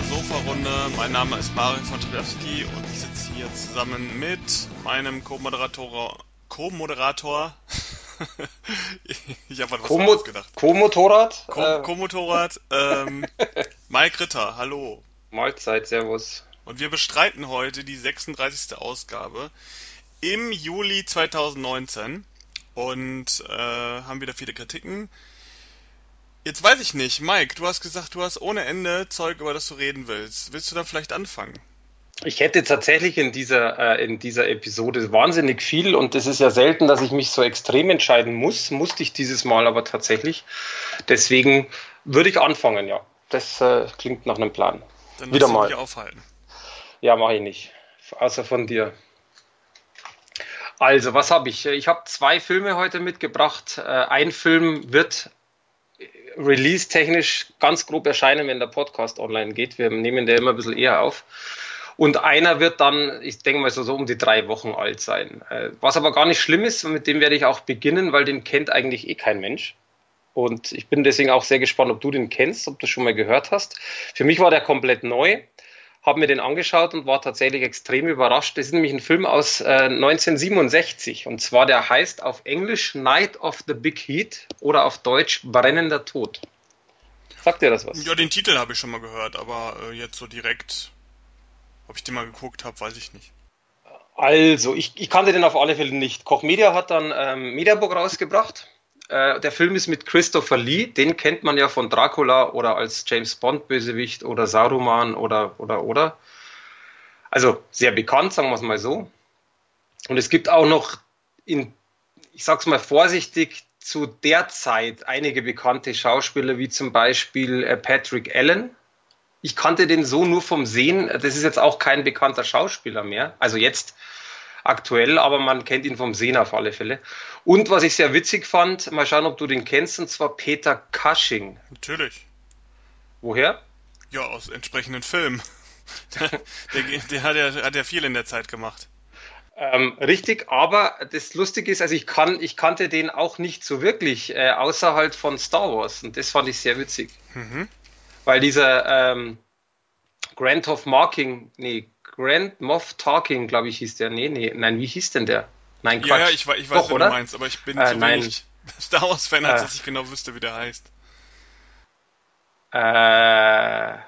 zur Sofa-Runde. Mein Name ist Marek von Trelewski und ich sitze hier zusammen mit meinem Co-Moderator. Co-Moderator. ich habe was Co ausgedacht. Co-Motorrad? Äh. Co-Motorrad. ähm, Mike Ritter, hallo. Mahlzeit, servus. Und wir bestreiten heute die 36. Ausgabe im Juli 2019 und äh, haben wieder viele Kritiken. Jetzt weiß ich nicht, Mike, du hast gesagt, du hast ohne Ende Zeug, über das du reden willst. Willst du dann vielleicht anfangen? Ich hätte tatsächlich in dieser, äh, in dieser Episode wahnsinnig viel und es ist ja selten, dass ich mich so extrem entscheiden muss. Musste ich dieses Mal aber tatsächlich. Deswegen würde ich anfangen, ja. Das äh, klingt nach einem Plan. Dann Wieder mal. aufhalten. Ja, mache ich nicht. Außer von dir. Also, was habe ich? Ich habe zwei Filme heute mitgebracht. Äh, ein Film wird release-technisch ganz grob erscheinen, wenn der Podcast online geht. Wir nehmen den immer ein bisschen eher auf. Und einer wird dann, ich denke mal so, so um die drei Wochen alt sein. Äh, was aber gar nicht schlimm ist, mit dem werde ich auch beginnen, weil den kennt eigentlich eh kein Mensch. Und ich bin deswegen auch sehr gespannt, ob du den kennst, ob du schon mal gehört hast. Für mich war der komplett neu habe mir den angeschaut und war tatsächlich extrem überrascht. Das ist nämlich ein Film aus äh, 1967 und zwar der heißt auf Englisch Night of the Big Heat oder auf Deutsch Brennender Tod. Sagt dir das was? Ja, den Titel habe ich schon mal gehört, aber äh, jetzt so direkt, ob ich den mal geguckt habe, weiß ich nicht. Also, ich, ich kannte den auf alle Fälle nicht. Koch Media hat dann ähm, Mediabook rausgebracht äh, der Film ist mit Christopher Lee, den kennt man ja von Dracula oder als James Bond Bösewicht oder Saruman oder oder oder. Also sehr bekannt, sagen wir es mal so. Und es gibt auch noch in, ich sag's mal vorsichtig, zu der Zeit einige bekannte Schauspieler, wie zum Beispiel äh, Patrick Allen. Ich kannte den so nur vom Sehen. Das ist jetzt auch kein bekannter Schauspieler mehr. Also jetzt aktuell, aber man kennt ihn vom Sehen auf alle Fälle. Und was ich sehr witzig fand, mal schauen, ob du den kennst, und zwar Peter Cushing. Natürlich. Woher? Ja, aus entsprechenden Filmen. der, der, der, hat ja, hat ja viel in der Zeit gemacht. Ähm, richtig, aber das Lustige ist, also ich kann, ich kannte den auch nicht so wirklich, äh, außer halt von Star Wars. Und das fand ich sehr witzig. Mhm. Weil dieser ähm, Grant of Marking, nee, Grand Moff Talking, glaube ich, hieß der. Nee, nee, nein, wie hieß denn der? Nein, Quatsch. Ja, ja ich, ich weiß, Doch, was du meinst, aber ich bin äh, zu wenig Star Wars-Fan, als äh, dass ich genau wüsste, wie der heißt. Äh,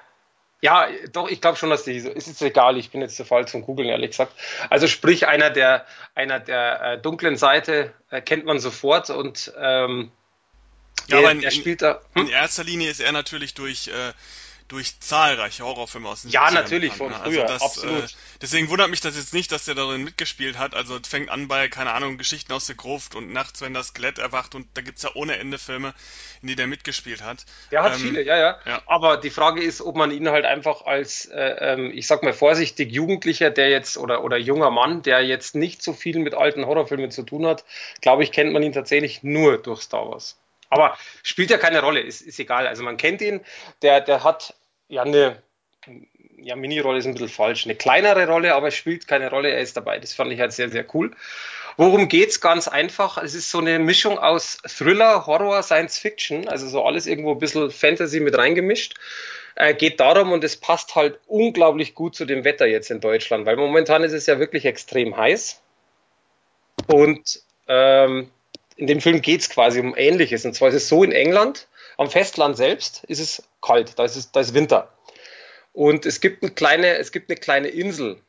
ja, doch, ich glaube schon, dass die so. Ist jetzt egal, ich bin jetzt zu faul zum Googeln, ehrlich gesagt. Also sprich, einer der, einer der äh, dunklen Seite äh, kennt man sofort und ähm, ja, der, aber in, der spielt da. Hm? In erster Linie ist er natürlich durch äh, durch zahlreiche Horrorfilme aus den Ja, natürlich, von ne? früher, also das, absolut. Äh, deswegen wundert mich das jetzt nicht, dass der darin mitgespielt hat. Also fängt an bei, keine Ahnung, Geschichten aus der Gruft und nachts, wenn das Skelett erwacht und da gibt's ja ohne Ende Filme, in die der mitgespielt hat. Der hat ähm, viele, ja, ja, ja, Aber die Frage ist, ob man ihn halt einfach als, äh, ähm, ich sag mal vorsichtig, Jugendlicher, der jetzt oder, oder junger Mann, der jetzt nicht so viel mit alten Horrorfilmen zu tun hat, glaube ich, kennt man ihn tatsächlich nur durch Star Wars. Aber spielt ja keine Rolle, ist, ist egal. Also man kennt ihn, der, der hat ja eine ja, Mini-Rolle ist ein bisschen falsch, eine kleinere Rolle, aber es spielt keine Rolle, er ist dabei. Das fand ich halt sehr, sehr cool. Worum geht's? Ganz einfach. Es ist so eine Mischung aus Thriller, Horror, Science Fiction, also so alles irgendwo ein bisschen Fantasy mit reingemischt. Äh, geht darum und es passt halt unglaublich gut zu dem Wetter jetzt in Deutschland, weil momentan ist es ja wirklich extrem heiß. Und ähm, in dem Film geht es quasi um Ähnliches. Und zwar ist es so in England, am Festland selbst ist es kalt, da ist, es, da ist Winter. Und es gibt, eine kleine, es gibt eine kleine Insel.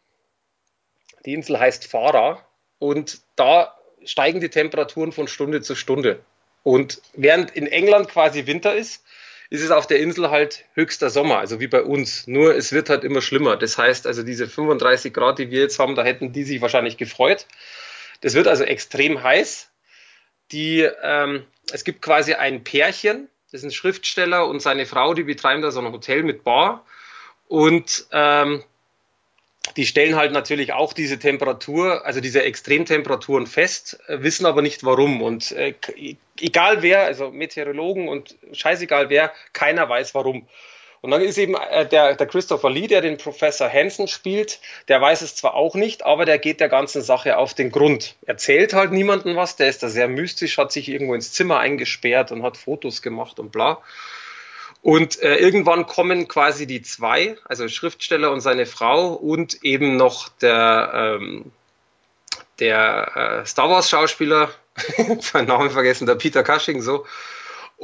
Die Insel heißt Farah und da steigen die Temperaturen von Stunde zu Stunde. Und während in England quasi Winter ist, ist es auf der Insel halt höchster Sommer, also wie bei uns. Nur es wird halt immer schlimmer. Das heißt also, diese 35 Grad, die wir jetzt haben, da hätten die sich wahrscheinlich gefreut. Das wird also extrem heiß die, ähm, es gibt quasi ein Pärchen, das ist ein Schriftsteller und seine Frau, die betreiben da so ein Hotel mit Bar und ähm, die stellen halt natürlich auch diese Temperatur, also diese Extremtemperaturen fest, äh, wissen aber nicht warum. Und äh, egal wer, also Meteorologen und scheißegal wer, keiner weiß warum. Und dann ist eben äh, der, der Christopher Lee, der den Professor Hansen spielt, der weiß es zwar auch nicht, aber der geht der ganzen Sache auf den Grund. Erzählt halt niemandem was, der ist da sehr mystisch, hat sich irgendwo ins Zimmer eingesperrt und hat Fotos gemacht und bla. Und äh, irgendwann kommen quasi die zwei, also Schriftsteller und seine Frau und eben noch der, ähm, der äh, Star Wars Schauspieler, seinen Namen vergessen, der Peter Cushing so,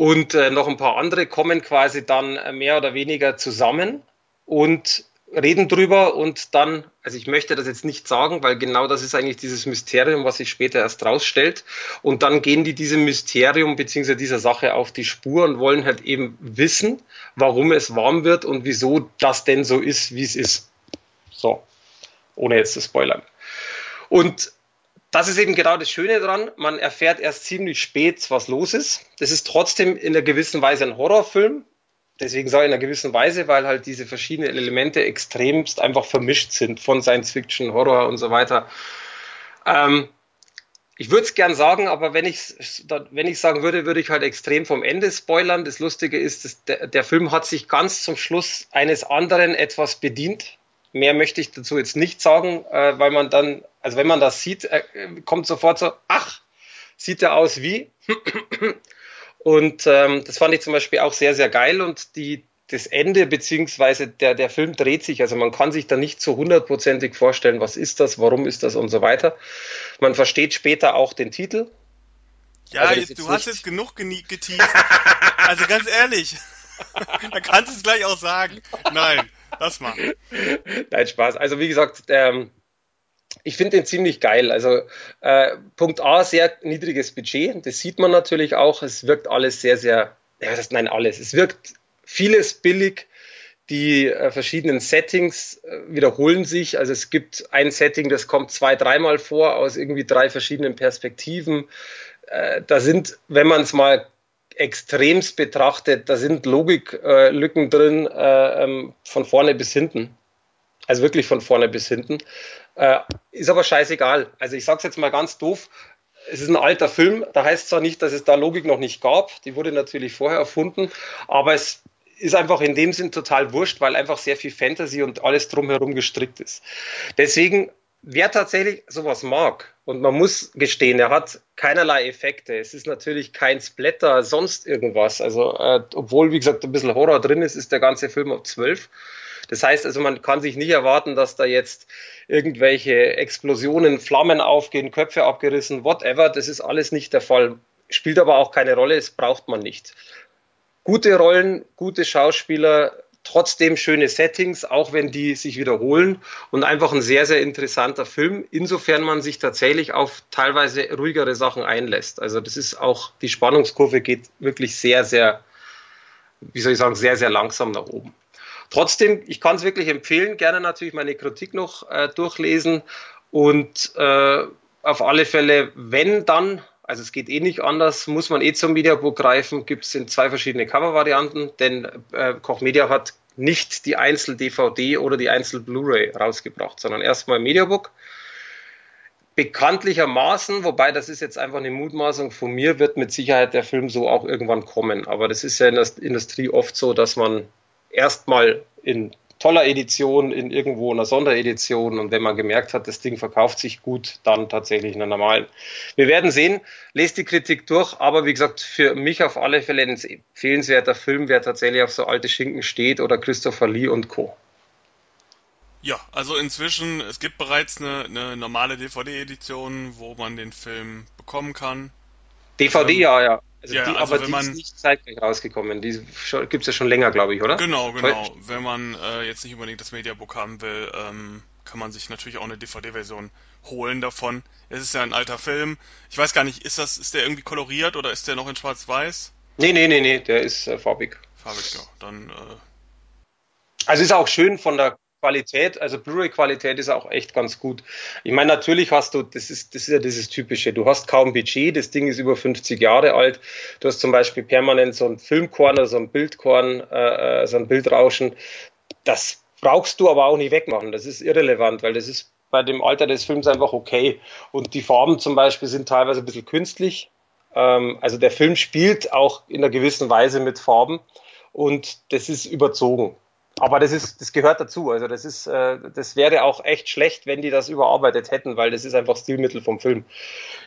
und äh, noch ein paar andere kommen quasi dann mehr oder weniger zusammen und reden drüber und dann, also ich möchte das jetzt nicht sagen, weil genau das ist eigentlich dieses Mysterium, was sich später erst rausstellt. Und dann gehen die diesem Mysterium beziehungsweise dieser Sache auf die Spur und wollen halt eben wissen, warum es warm wird und wieso das denn so ist, wie es ist. So, ohne jetzt zu spoilern. Und das ist eben genau das Schöne dran. Man erfährt erst ziemlich spät, was los ist. Das ist trotzdem in einer gewissen Weise ein Horrorfilm. Deswegen sage ich in einer gewissen Weise, weil halt diese verschiedenen Elemente extremst einfach vermischt sind von Science Fiction, Horror und so weiter. Ähm, ich würde es gern sagen, aber wenn ich wenn ich sagen würde, würde ich halt extrem vom Ende spoilern. Das Lustige ist, der, der Film hat sich ganz zum Schluss eines anderen etwas bedient. Mehr möchte ich dazu jetzt nicht sagen, äh, weil man dann, also wenn man das sieht, äh, kommt sofort so, ach, sieht er aus wie? Und ähm, das fand ich zum Beispiel auch sehr, sehr geil. Und die, das Ende beziehungsweise der, der Film dreht sich, also man kann sich da nicht so hundertprozentig vorstellen, was ist das, warum ist das und so weiter. Man versteht später auch den Titel. Ja, also jetzt, du hast jetzt genug geteased. also ganz ehrlich, da kannst du es gleich auch sagen. Nein, lass mal. Nein, Spaß. Also wie gesagt, ähm, ich finde den ziemlich geil. Also äh, Punkt A, sehr niedriges Budget. Das sieht man natürlich auch. Es wirkt alles sehr, sehr, ja, das, nein, alles. Es wirkt vieles billig. Die äh, verschiedenen Settings äh, wiederholen sich. Also es gibt ein Setting, das kommt zwei, dreimal vor aus irgendwie drei verschiedenen Perspektiven. Äh, da sind, wenn man es mal extremst betrachtet, da sind Logiklücken drin äh, ähm, von vorne bis hinten. Also wirklich von vorne bis hinten. Äh, ist aber scheißegal. Also ich sag's jetzt mal ganz doof. Es ist ein alter Film. Da heißt zwar nicht, dass es da Logik noch nicht gab. Die wurde natürlich vorher erfunden. Aber es ist einfach in dem Sinn total wurscht, weil einfach sehr viel Fantasy und alles drumherum gestrickt ist. Deswegen, wer tatsächlich sowas mag, und man muss gestehen, er hat keinerlei Effekte. Es ist natürlich kein Splatter, sonst irgendwas. Also, äh, obwohl, wie gesagt, ein bisschen Horror drin ist, ist der ganze Film auf 12. Das heißt also, man kann sich nicht erwarten, dass da jetzt irgendwelche Explosionen, Flammen aufgehen, Köpfe abgerissen, whatever. Das ist alles nicht der Fall. Spielt aber auch keine Rolle, das braucht man nicht. Gute Rollen, gute Schauspieler, trotzdem schöne Settings, auch wenn die sich wiederholen und einfach ein sehr, sehr interessanter Film, insofern man sich tatsächlich auf teilweise ruhigere Sachen einlässt. Also das ist auch, die Spannungskurve geht wirklich sehr, sehr, wie soll ich sagen, sehr, sehr langsam nach oben. Trotzdem, ich kann es wirklich empfehlen, gerne natürlich meine Kritik noch äh, durchlesen und äh, auf alle Fälle, wenn dann, also es geht eh nicht anders, muss man eh zum Mediabook greifen, gibt es in zwei verschiedene Covervarianten, denn äh, Koch Media hat nicht die Einzel-DVD oder die Einzel-Blu-ray rausgebracht, sondern erstmal Mediabook. Bekanntlichermaßen, wobei das ist jetzt einfach eine Mutmaßung von mir, wird mit Sicherheit der Film so auch irgendwann kommen. Aber das ist ja in der Industrie oft so, dass man erstmal in toller Edition, in irgendwo einer Sonderedition und wenn man gemerkt hat, das Ding verkauft sich gut, dann tatsächlich in einer normalen. Wir werden sehen, lest die Kritik durch, aber wie gesagt, für mich auf alle Fälle ein empfehlenswerter Film, wer tatsächlich auf so alte Schinken steht oder Christopher Lee und Co. Ja, also inzwischen, es gibt bereits eine, eine normale DVD-Edition, wo man den Film bekommen kann. DVD, ähm, ja, ja. Also ja, die, also aber die man, ist nicht zeitgleich rausgekommen. Die gibt es ja schon länger, glaube ich, oder? Genau, genau. Wenn man äh, jetzt nicht unbedingt das Mediabook haben will, ähm, kann man sich natürlich auch eine DVD-Version holen davon. Es ist ja ein alter Film. Ich weiß gar nicht, ist das, ist der irgendwie koloriert oder ist der noch in Schwarz-Weiß? Nee, nee, nee, nee, der ist äh, farbig. Farbig, ja. Dann. Äh, also ist auch schön von der Qualität, also Blu-ray-Qualität ist auch echt ganz gut. Ich meine, natürlich hast du, das ist, das ist ja dieses Typische, du hast kaum Budget, das Ding ist über 50 Jahre alt, du hast zum Beispiel permanent so ein Filmkorn oder so ein Bildkorn, äh, äh, so ein Bildrauschen. Das brauchst du aber auch nicht wegmachen, das ist irrelevant, weil das ist bei dem Alter des Films einfach okay. Und die Farben zum Beispiel sind teilweise ein bisschen künstlich. Ähm, also der Film spielt auch in einer gewissen Weise mit Farben und das ist überzogen. Aber das ist, das gehört dazu. Also das ist, äh, das wäre auch echt schlecht, wenn die das überarbeitet hätten, weil das ist einfach Stilmittel vom Film.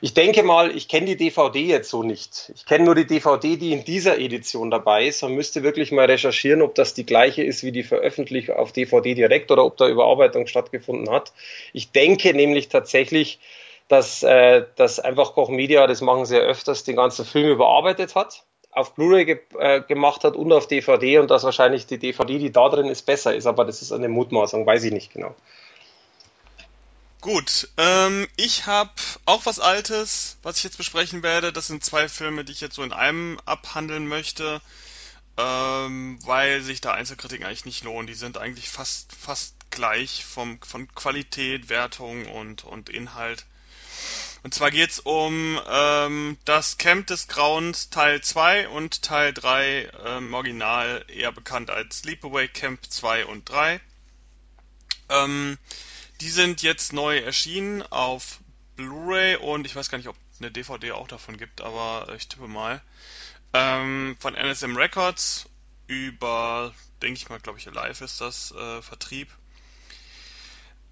Ich denke mal, ich kenne die DVD jetzt so nicht. Ich kenne nur die DVD, die in dieser Edition dabei ist. Man müsste wirklich mal recherchieren, ob das die gleiche ist wie die Veröffentlichung auf DVD direkt oder ob da Überarbeitung stattgefunden hat. Ich denke nämlich tatsächlich, dass, äh, dass einfach Koch Media, das machen sie ja öfters, den ganzen Film überarbeitet hat auf Blu-ray ge äh, gemacht hat und auf DVD und dass wahrscheinlich die DVD, die da drin ist, besser ist. Aber das ist eine Mutmaßung, weiß ich nicht genau. Gut, ähm, ich habe auch was Altes, was ich jetzt besprechen werde. Das sind zwei Filme, die ich jetzt so in einem abhandeln möchte, ähm, weil sich da Einzelkritiken eigentlich nicht lohnen. Die sind eigentlich fast fast gleich vom von Qualität, Wertung und und Inhalt. Und zwar geht's um ähm, das Camp des Grauens Teil 2 und Teil 3 ähm, Original eher bekannt als Sleepaway Camp 2 und 3. Ähm, die sind jetzt neu erschienen auf Blu-ray und ich weiß gar nicht, ob eine DVD auch davon gibt, aber ich tippe mal. Ähm, von NSM Records über, denke ich mal, glaube ich, Live ist das äh, Vertrieb.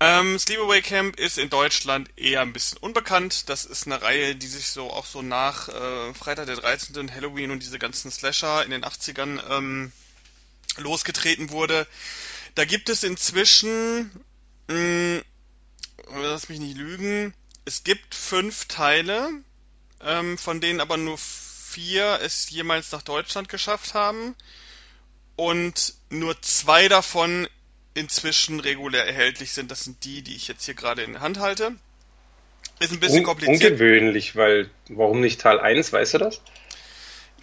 Ähm, Sleepaway Camp ist in Deutschland eher ein bisschen unbekannt. Das ist eine Reihe, die sich so auch so nach äh, Freitag der 13., Halloween und diese ganzen Slasher in den 80ern ähm, losgetreten wurde. Da gibt es inzwischen, mh, hm, lass mich nicht lügen, es gibt fünf Teile, ähm, von denen aber nur vier es jemals nach Deutschland geschafft haben. Und nur zwei davon inzwischen regulär erhältlich sind. Das sind die, die ich jetzt hier gerade in der Hand halte. Ist ein bisschen Un kompliziert. Ungewöhnlich, weil warum nicht Teil 1, weißt du das?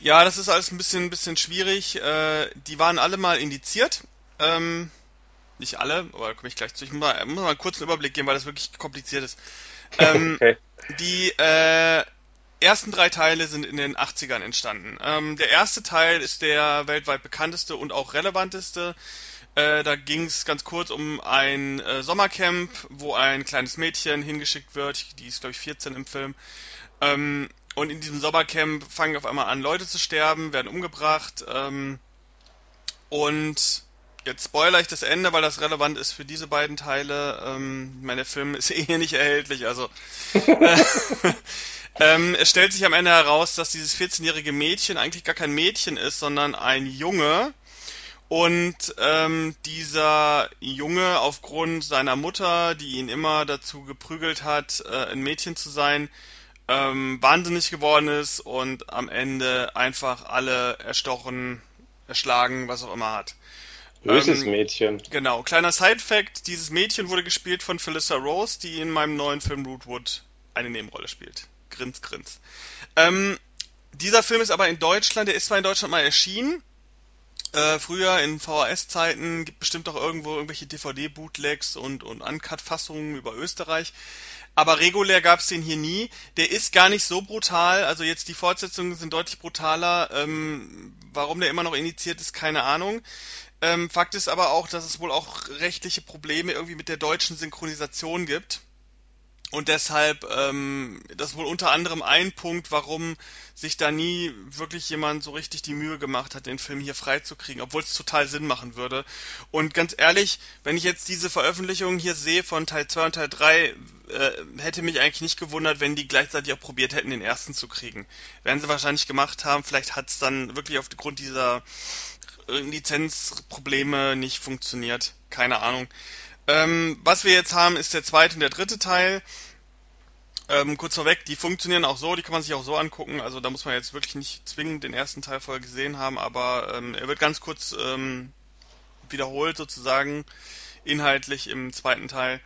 Ja, das ist alles ein bisschen, ein bisschen schwierig. Äh, die waren alle mal indiziert. Ähm, nicht alle, aber da komme ich gleich zu. Ich muss mal, muss mal einen kurzen Überblick geben, weil das wirklich kompliziert ist. Ähm, okay. Die äh, ersten drei Teile sind in den 80ern entstanden. Ähm, der erste Teil ist der weltweit bekannteste und auch relevanteste. Äh, da ging es ganz kurz um ein äh, Sommercamp, wo ein kleines Mädchen hingeschickt wird. Die ist, glaube ich, 14 im Film. Ähm, und in diesem Sommercamp fangen auf einmal an, Leute zu sterben, werden umgebracht. Ähm, und jetzt spoiler ich das Ende, weil das relevant ist für diese beiden Teile. Ähm, meine Film ist eh nicht erhältlich, also. Äh, ähm, es stellt sich am Ende heraus, dass dieses 14-jährige Mädchen eigentlich gar kein Mädchen ist, sondern ein Junge, und ähm, dieser Junge aufgrund seiner Mutter, die ihn immer dazu geprügelt hat, äh, ein Mädchen zu sein, ähm, wahnsinnig geworden ist und am Ende einfach alle erstochen, erschlagen, was auch immer hat. Böses ähm, Mädchen. Genau. Kleiner Side-Fact: Dieses Mädchen wurde gespielt von Phyllis Rose, die in meinem neuen Film Rootwood eine Nebenrolle spielt. Grins, grins. Ähm, dieser Film ist aber in Deutschland, der ist zwar in Deutschland mal erschienen, äh, früher in VHS-Zeiten gibt bestimmt auch irgendwo irgendwelche DVD-Bootlegs und, und Uncut-Fassungen über Österreich. Aber regulär gab's den hier nie. Der ist gar nicht so brutal. Also jetzt die Fortsetzungen sind deutlich brutaler. Ähm, warum der immer noch initiiert ist, keine Ahnung. Ähm, Fakt ist aber auch, dass es wohl auch rechtliche Probleme irgendwie mit der deutschen Synchronisation gibt. Und deshalb, ähm, das ist wohl unter anderem ein Punkt, warum sich da nie wirklich jemand so richtig die Mühe gemacht hat, den Film hier freizukriegen, obwohl es total Sinn machen würde. Und ganz ehrlich, wenn ich jetzt diese Veröffentlichungen hier sehe von Teil 2 und Teil 3, äh, hätte mich eigentlich nicht gewundert, wenn die gleichzeitig auch probiert hätten, den ersten zu kriegen. Werden sie wahrscheinlich gemacht haben, vielleicht hat es dann wirklich aufgrund dieser Lizenzprobleme nicht funktioniert. Keine Ahnung. Ähm, was wir jetzt haben, ist der zweite und der dritte Teil. Ähm, kurz vorweg, die funktionieren auch so, die kann man sich auch so angucken. Also da muss man jetzt wirklich nicht zwingend den ersten Teil vorher gesehen haben, aber ähm, er wird ganz kurz ähm, wiederholt sozusagen, inhaltlich im zweiten Teil.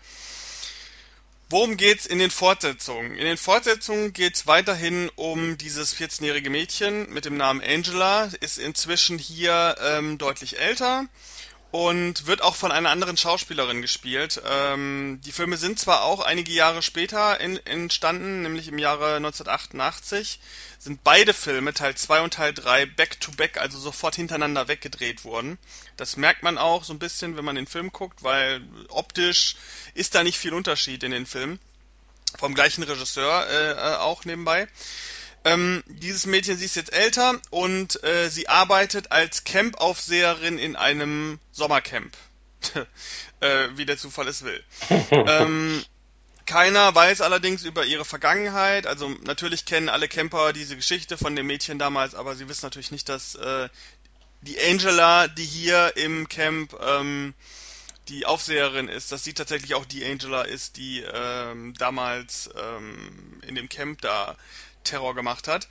Worum geht's in den Fortsetzungen? In den Fortsetzungen geht's weiterhin um dieses 14-jährige Mädchen mit dem Namen Angela, ist inzwischen hier ähm, deutlich älter und wird auch von einer anderen Schauspielerin gespielt. Ähm, die Filme sind zwar auch einige Jahre später in, entstanden, nämlich im Jahre 1988, sind beide Filme, Teil 2 und Teil 3, back-to-back, also sofort hintereinander weggedreht worden. Das merkt man auch so ein bisschen, wenn man den Film guckt, weil optisch ist da nicht viel Unterschied in den Filmen. Vom gleichen Regisseur äh, auch nebenbei. Ähm, dieses Mädchen, sie ist jetzt älter und äh, sie arbeitet als Campaufseherin in einem Sommercamp. äh, wie der Zufall es will. ähm, keiner weiß allerdings über ihre Vergangenheit. Also natürlich kennen alle Camper diese Geschichte von dem Mädchen damals, aber sie wissen natürlich nicht, dass äh, die Angela, die hier im Camp ähm, die Aufseherin ist, dass sie tatsächlich auch die Angela ist, die ähm, damals ähm, in dem Camp da Terror gemacht hat.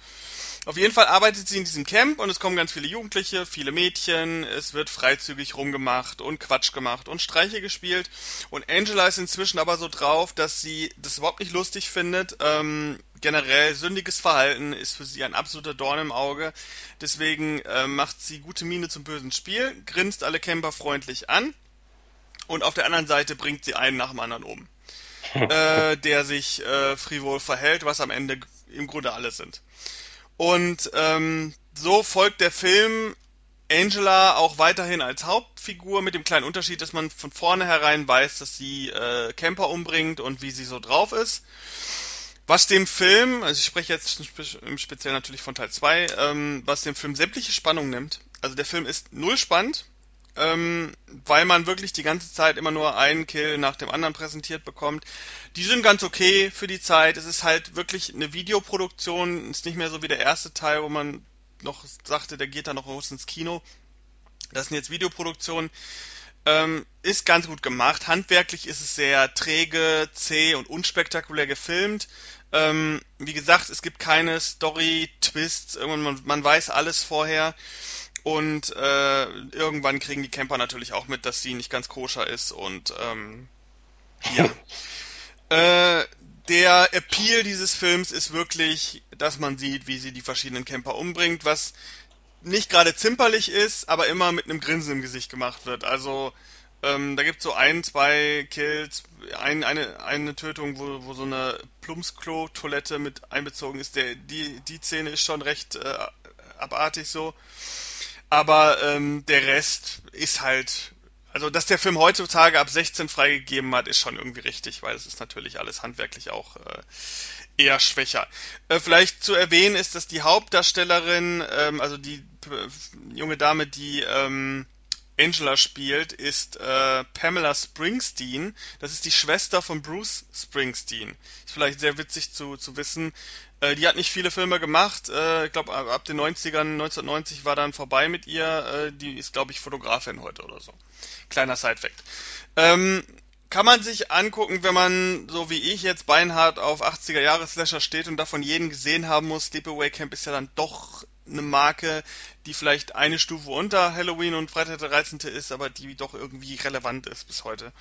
Auf jeden Fall arbeitet sie in diesem Camp und es kommen ganz viele Jugendliche, viele Mädchen, es wird freizügig rumgemacht und Quatsch gemacht und Streiche gespielt. Und Angela ist inzwischen aber so drauf, dass sie das überhaupt nicht lustig findet. Ähm, generell sündiges Verhalten ist für sie ein absoluter Dorn im Auge. Deswegen äh, macht sie gute Miene zum bösen Spiel, grinst alle Camper freundlich an und auf der anderen Seite bringt sie einen nach dem anderen um. äh, der sich äh, frivol verhält, was am Ende im Grunde alle sind. Und ähm, so folgt der Film Angela auch weiterhin als Hauptfigur mit dem kleinen Unterschied, dass man von vornherein weiß, dass sie äh, Camper umbringt und wie sie so drauf ist. Was dem Film, also ich spreche jetzt im Speziellen natürlich von Teil 2, ähm, was dem Film sämtliche Spannung nimmt. Also der Film ist null spannend, ähm, weil man wirklich die ganze Zeit immer nur einen Kill nach dem anderen präsentiert bekommt. Die sind ganz okay für die Zeit. Es ist halt wirklich eine Videoproduktion. Ist nicht mehr so wie der erste Teil, wo man noch sagte, der geht da noch raus ins Kino. Das sind jetzt Videoproduktionen. Ähm, ist ganz gut gemacht. Handwerklich ist es sehr träge, zäh und unspektakulär gefilmt. Ähm, wie gesagt, es gibt keine Story-Twists. Man, man weiß alles vorher. Und äh, irgendwann kriegen die Camper natürlich auch mit, dass sie nicht ganz koscher ist und ähm, ja. äh, der Appeal dieses Films ist wirklich, dass man sieht, wie sie die verschiedenen Camper umbringt, was nicht gerade zimperlich ist, aber immer mit einem Grinsen im Gesicht gemacht wird. Also ähm, da gibt so ein, zwei Kills, ein, eine, eine Tötung, wo, wo so eine Plumpsklo-Toilette mit einbezogen ist. Der, die, die Szene ist schon recht äh, abartig so. Aber ähm, der Rest ist halt. Also, dass der Film heutzutage ab 16 freigegeben hat, ist schon irgendwie richtig, weil es ist natürlich alles handwerklich auch äh, eher schwächer. Äh, vielleicht zu erwähnen ist, dass die Hauptdarstellerin, ähm, also die äh, junge Dame, die ähm, Angela spielt, ist äh, Pamela Springsteen. Das ist die Schwester von Bruce Springsteen. Ist vielleicht sehr witzig zu, zu wissen. Äh, die hat nicht viele Filme gemacht. Äh, ich glaube, ab den 90ern, 1990 war dann vorbei mit ihr. Äh, die ist, glaube ich, Fotografin heute oder so. Kleiner Side-Fact. Ähm, kann man sich angucken, wenn man, so wie ich jetzt beinhart auf 80er-Jahre-Slasher steht und davon jeden gesehen haben muss. Sleepaway Camp ist ja dann doch eine Marke, die vielleicht eine Stufe unter Halloween und Freitag der 13. ist, aber die doch irgendwie relevant ist bis heute.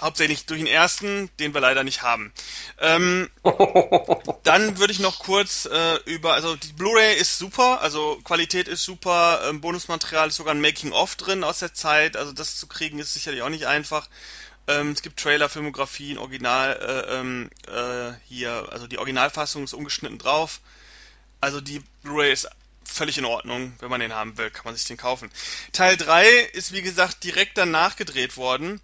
Hauptsächlich durch den ersten, den wir leider nicht haben. Ähm, dann würde ich noch kurz äh, über, also die Blu-ray ist super, also Qualität ist super, ähm, Bonusmaterial ist sogar ein Making-of drin aus der Zeit, also das zu kriegen ist sicherlich auch nicht einfach. Ähm, es gibt Trailer, Filmografien, Original, äh, ähm, äh, hier, also die Originalfassung ist ungeschnitten drauf. Also die Blu-ray ist völlig in Ordnung. Wenn man den haben will, kann man sich den kaufen. Teil 3 ist wie gesagt direkt danach gedreht worden.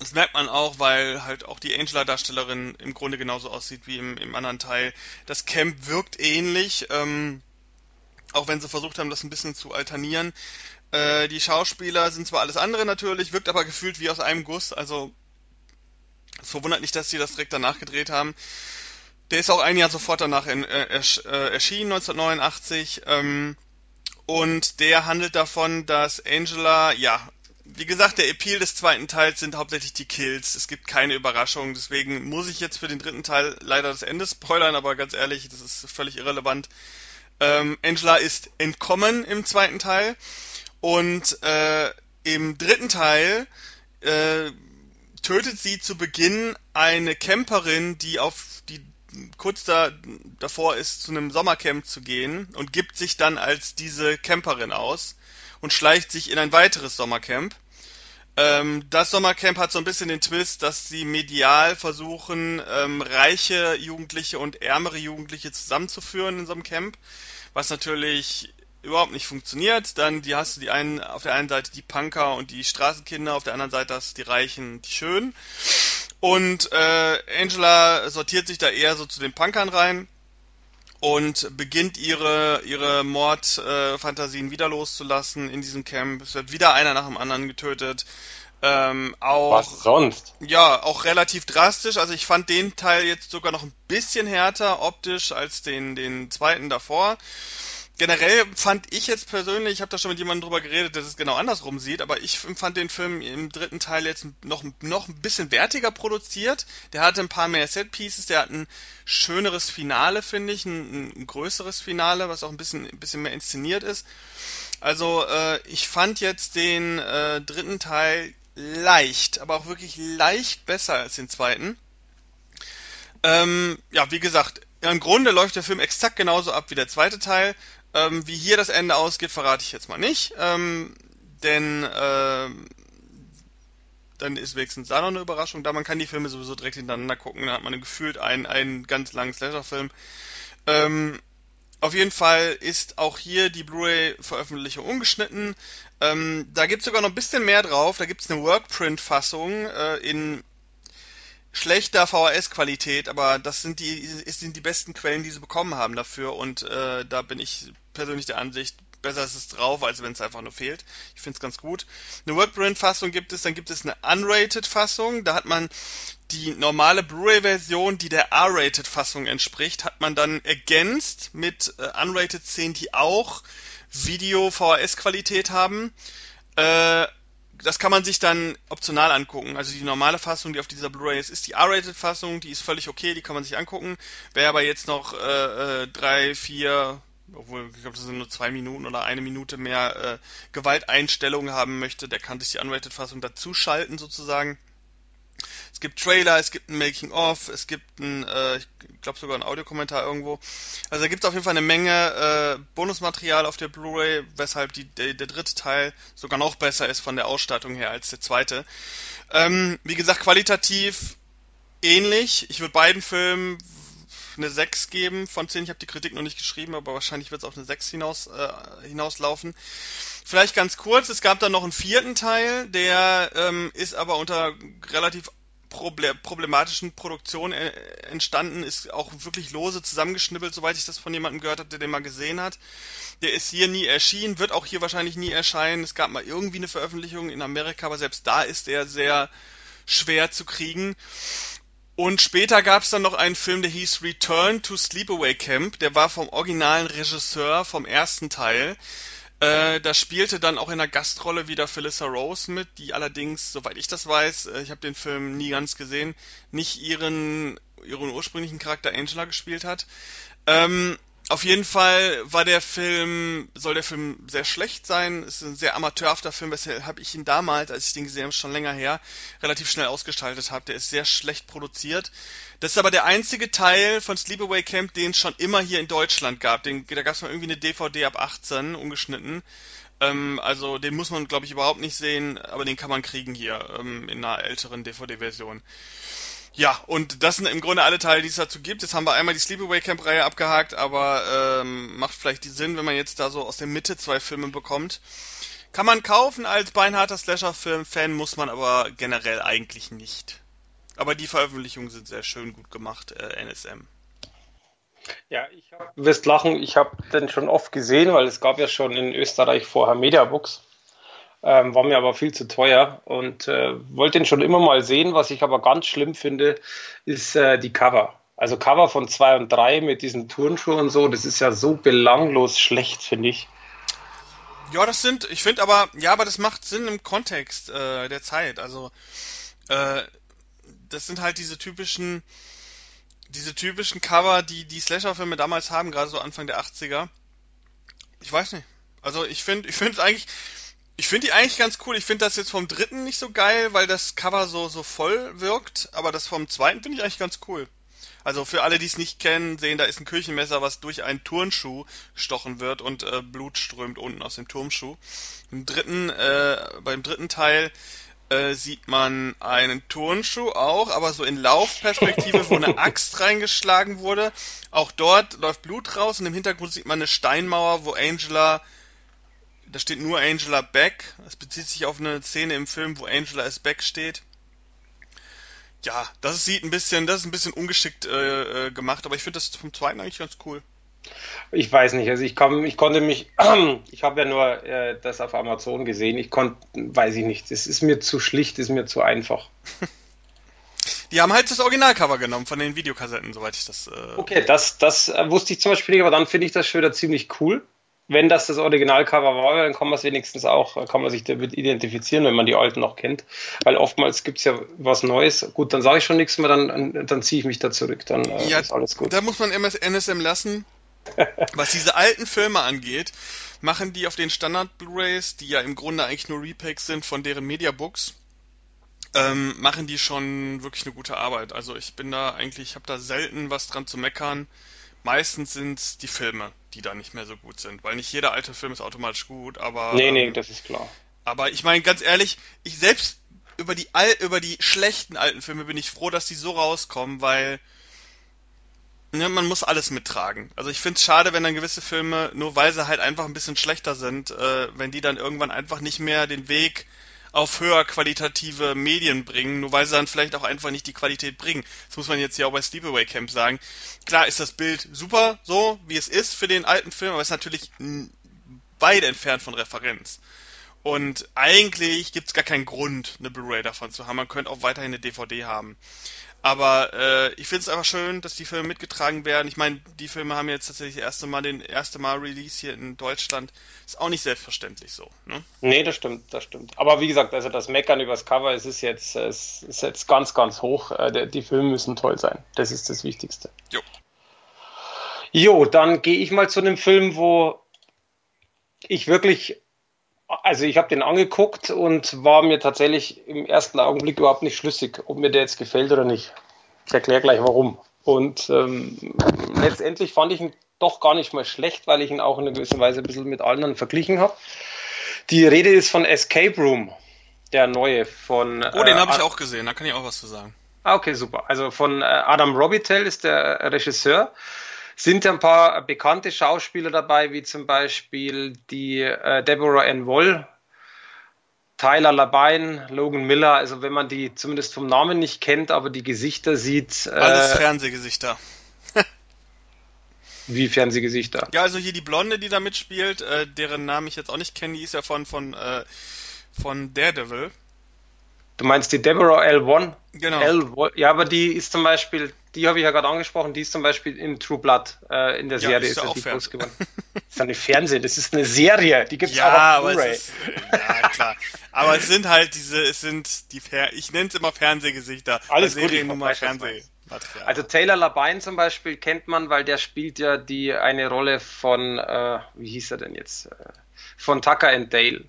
Das merkt man auch, weil halt auch die Angela-Darstellerin im Grunde genauso aussieht wie im, im anderen Teil. Das Camp wirkt ähnlich, ähm, auch wenn sie versucht haben, das ein bisschen zu alternieren. Äh, die Schauspieler sind zwar alles andere natürlich, wirkt aber gefühlt wie aus einem Guss. Also es verwundert nicht, dass sie das direkt danach gedreht haben. Der ist auch ein Jahr sofort danach in, äh, äh, erschienen, 1989. Ähm, und der handelt davon, dass Angela, ja, wie gesagt, der Appeal des zweiten Teils sind hauptsächlich die Kills. Es gibt keine Überraschung. Deswegen muss ich jetzt für den dritten Teil leider das Ende spoilern, aber ganz ehrlich, das ist völlig irrelevant. Ähm, Angela ist entkommen im zweiten Teil. Und äh, im dritten Teil äh, tötet sie zu Beginn eine Camperin, die auf die kurz da, davor ist, zu einem Sommercamp zu gehen und gibt sich dann als diese Camperin aus und schleicht sich in ein weiteres Sommercamp. Ähm, das Sommercamp hat so ein bisschen den Twist, dass sie medial versuchen, ähm, reiche Jugendliche und ärmere Jugendliche zusammenzuführen in so einem Camp, was natürlich überhaupt nicht funktioniert. Dann die hast du die einen auf der einen Seite die Punker und die Straßenkinder, auf der anderen Seite hast du die Reichen, die Schönen. Und äh, Angela sortiert sich da eher so zu den Punkern rein. und beginnt ihre, ihre Mordfantasien äh, wieder loszulassen in diesem Camp. Es wird wieder einer nach dem anderen getötet. Ähm, auch, Was sonst? Ja, auch relativ drastisch. Also ich fand den Teil jetzt sogar noch ein bisschen härter optisch als den, den zweiten davor generell fand ich jetzt persönlich, ich habe da schon mit jemandem drüber geredet, der es genau andersrum sieht, aber ich fand den Film im dritten Teil jetzt noch, noch ein bisschen wertiger produziert. Der hatte ein paar mehr Set-Pieces, der hat ein schöneres Finale, finde ich, ein, ein, größeres Finale, was auch ein bisschen, ein bisschen mehr inszeniert ist. Also äh, ich fand jetzt den äh, dritten Teil leicht, aber auch wirklich leicht besser als den zweiten. Ähm, ja, wie gesagt, im Grunde läuft der Film exakt genauso ab wie der zweite Teil. Ähm, wie hier das Ende ausgeht, verrate ich jetzt mal nicht. Ähm, denn äh, dann ist wenigstens da noch eine Überraschung da. Man kann die Filme sowieso direkt hintereinander gucken. Dann hat man gefühlt einen, einen ganz langen Slasher-Film. Ähm, auf jeden Fall ist auch hier die Blu-ray-Veröffentlichung ungeschnitten. Ähm, da gibt es sogar noch ein bisschen mehr drauf. Da gibt es eine Workprint-Fassung äh, in schlechter VHS-Qualität, aber das sind die, sind die besten Quellen, die sie bekommen haben dafür und äh, da bin ich persönlich der Ansicht, besser ist es drauf, als wenn es einfach nur fehlt. Ich finde es ganz gut. Eine Wordprint-Fassung gibt es, dann gibt es eine Unrated-Fassung, da hat man die normale Blu-ray-Version, die der R-Rated-Fassung entspricht, hat man dann ergänzt mit äh, Unrated-Szenen, die auch Video-VHS-Qualität haben. Äh, das kann man sich dann optional angucken. Also die normale Fassung, die auf dieser Blu-ray ist, ist die R-Rated-Fassung, die ist völlig okay, die kann man sich angucken. Wer aber jetzt noch äh, äh, drei, vier, obwohl ich glaube, das sind nur zwei Minuten oder eine Minute mehr äh, Gewalteinstellungen haben möchte, der kann sich die Unrated-Fassung dazu schalten sozusagen. Es gibt Trailer, es gibt ein Making-of, es gibt ein, äh, ich glaube sogar ein Audiokommentar irgendwo. Also da gibt es auf jeden Fall eine Menge äh, Bonusmaterial auf der Blu-ray, weshalb die, der, der, dritte Teil sogar noch besser ist von der Ausstattung her als der zweite. Ähm, wie gesagt, qualitativ ähnlich. Ich würde beiden Filmen eine 6 geben von 10. Ich habe die Kritik noch nicht geschrieben, aber wahrscheinlich wird es auf eine 6 hinaus, äh, hinauslaufen. Vielleicht ganz kurz, es gab dann noch einen vierten Teil, der ähm, ist aber unter relativ problematischen Produktion äh, entstanden, ist auch wirklich lose zusammengeschnippelt, soweit ich das von jemandem gehört habe, der den mal gesehen hat. Der ist hier nie erschienen, wird auch hier wahrscheinlich nie erscheinen. Es gab mal irgendwie eine Veröffentlichung in Amerika, aber selbst da ist er sehr schwer zu kriegen. Und später gab es dann noch einen Film, der hieß Return to Sleepaway Camp. Der war vom originalen Regisseur vom ersten Teil. Äh, da spielte dann auch in der Gastrolle wieder Phyllis Rose mit, die allerdings, soweit ich das weiß, äh, ich habe den Film nie ganz gesehen, nicht ihren, ihren ursprünglichen Charakter Angela gespielt hat. Ähm, auf jeden Fall war der Film, soll der Film sehr schlecht sein. Es ist ein sehr amateurhafter Film, weshalb ich ihn damals, als ich den gesehen habe, schon länger her, relativ schnell ausgestaltet habe. Der ist sehr schlecht produziert. Das ist aber der einzige Teil von Sleepaway Camp, den es schon immer hier in Deutschland gab. Den, da gab es mal irgendwie eine DVD ab 18, ungeschnitten. Ähm, also den muss man, glaube ich, überhaupt nicht sehen, aber den kann man kriegen hier ähm, in einer älteren DVD-Version. Ja, und das sind im Grunde alle Teile, die es dazu gibt. Jetzt haben wir einmal die Sleepaway Camp Reihe abgehakt, aber ähm, macht vielleicht die Sinn, wenn man jetzt da so aus der Mitte zwei Filme bekommt. Kann man kaufen als beinharter Slasher-Film-Fan, muss man aber generell eigentlich nicht. Aber die Veröffentlichungen sind sehr schön gut gemacht, äh, NSM. Ja, ich hab, wirst lachen, ich habe den schon oft gesehen, weil es gab ja schon in Österreich vorher Mediabooks. Ähm, war mir aber viel zu teuer und äh, wollte ihn schon immer mal sehen. Was ich aber ganz schlimm finde, ist äh, die Cover. Also Cover von 2 und 3 mit diesen Turnschuhen und so, das ist ja so belanglos schlecht, finde ich. Ja, das sind, ich finde aber, ja, aber das macht Sinn im Kontext äh, der Zeit. Also, äh, das sind halt diese typischen, diese typischen Cover, die die Slasher-Filme damals haben, gerade so Anfang der 80er. Ich weiß nicht. Also ich finde, ich finde es eigentlich, ich finde die eigentlich ganz cool. Ich finde das jetzt vom dritten nicht so geil, weil das Cover so, so voll wirkt. Aber das vom zweiten finde ich eigentlich ganz cool. Also für alle, die es nicht kennen, sehen, da ist ein Küchenmesser, was durch einen Turnschuh gestochen wird und äh, Blut strömt unten aus dem Turnschuh. Im dritten, äh, beim dritten Teil äh, sieht man einen Turnschuh auch, aber so in Laufperspektive, wo eine Axt reingeschlagen wurde. Auch dort läuft Blut raus und im Hintergrund sieht man eine Steinmauer, wo Angela da steht nur Angela Beck. Es bezieht sich auf eine Szene im Film, wo Angela as Beck steht. Ja, das sieht ein bisschen, das ist ein bisschen ungeschickt äh, äh gemacht, aber ich finde das vom zweiten eigentlich ganz cool. Ich weiß nicht, also ich, kann, ich konnte mich, ich habe ja nur äh, das auf Amazon gesehen, ich konnte, weiß ich nicht, es ist mir zu schlicht, ist mir zu einfach. Die haben halt das Originalcover genommen von den Videokassetten, soweit ich das. Äh okay, das, das äh, wusste ich zum Beispiel nicht, aber dann finde ich das schon wieder ziemlich cool. Wenn das das Originalcover war, dann kann man es wenigstens auch, kann man sich damit identifizieren, wenn man die alten noch kennt. Weil oftmals gibt es ja was Neues. Gut, dann sage ich schon nichts mehr, dann, dann ziehe ich mich da zurück. Dann äh, ja, ist alles gut. Da muss man NSM lassen. Was diese alten Filme angeht, machen die auf den Standard Blu-rays, die ja im Grunde eigentlich nur Retakes sind von deren Mediabooks, ähm, machen die schon wirklich eine gute Arbeit. Also ich bin da eigentlich, ich habe da selten was dran zu meckern. Meistens sind es die Filme, die da nicht mehr so gut sind, weil nicht jeder alte Film ist automatisch gut, aber. Nee, nee, ähm, das ist klar. Aber ich meine, ganz ehrlich, ich selbst über die Al über die schlechten alten Filme bin ich froh, dass die so rauskommen, weil ne, man muss alles mittragen. Also ich finde es schade, wenn dann gewisse Filme, nur weil sie halt einfach ein bisschen schlechter sind, äh, wenn die dann irgendwann einfach nicht mehr den Weg auf höher qualitative Medien bringen, nur weil sie dann vielleicht auch einfach nicht die Qualität bringen. Das muss man jetzt ja auch bei Sleepaway Camp sagen. Klar ist das Bild super, so wie es ist für den alten Film, aber es ist natürlich weit entfernt von Referenz. Und eigentlich gibt es gar keinen Grund, eine Blu-ray davon zu haben. Man könnte auch weiterhin eine DVD haben. Aber äh, ich finde es einfach schön, dass die Filme mitgetragen werden. Ich meine, die Filme haben jetzt tatsächlich das erste Mal den erste Mal Release hier in Deutschland. Ist auch nicht selbstverständlich so. Ne? Nee, das stimmt, das stimmt. Aber wie gesagt, also das Meckern übers Cover, es ist jetzt, es ist jetzt ganz, ganz hoch. Äh, die Filme müssen toll sein. Das ist das Wichtigste. Jo. Jo, dann gehe ich mal zu einem Film, wo ich wirklich also ich habe den angeguckt und war mir tatsächlich im ersten Augenblick überhaupt nicht schlüssig, ob mir der jetzt gefällt oder nicht. Ich erkläre gleich warum. Und ähm, letztendlich fand ich ihn doch gar nicht mal schlecht, weil ich ihn auch in einer gewissen Weise ein bisschen mit anderen verglichen habe. Die Rede ist von Escape Room, der neue von. Oh, den äh, habe ich auch gesehen, da kann ich auch was zu sagen. Ah, okay, super. Also von äh, Adam Robitel ist der Regisseur sind ein paar bekannte Schauspieler dabei, wie zum Beispiel die äh, Deborah Ann Woll, Tyler Labine, Logan Miller. Also wenn man die zumindest vom Namen nicht kennt, aber die Gesichter sieht. Äh, Alles Fernsehgesichter. Wie Fernsehgesichter? Ja, also hier die Blonde, die da mitspielt, äh, deren Namen ich jetzt auch nicht kenne, die ist ja von von äh, von Daredevil. Du meinst die Deborah L1? Genau. L, ja, aber die ist zum Beispiel, die habe ich ja gerade angesprochen, die ist zum Beispiel in True Blood äh, in der ja, Serie. Ist, ist ja die groß geworden. Das ist eine Fernsehen, das ist eine Serie, die gibt es ja, auch auf Blu-ray. Ja, klar. Aber es sind halt diese, es sind die, Fer ich nenne es immer Fernsehgesichter. Alles gut, ich mal Fernsehmaterial. Also Taylor Labine zum Beispiel kennt man, weil der spielt ja die eine Rolle von, äh, wie hieß er denn jetzt? Äh, von Tucker and Dale.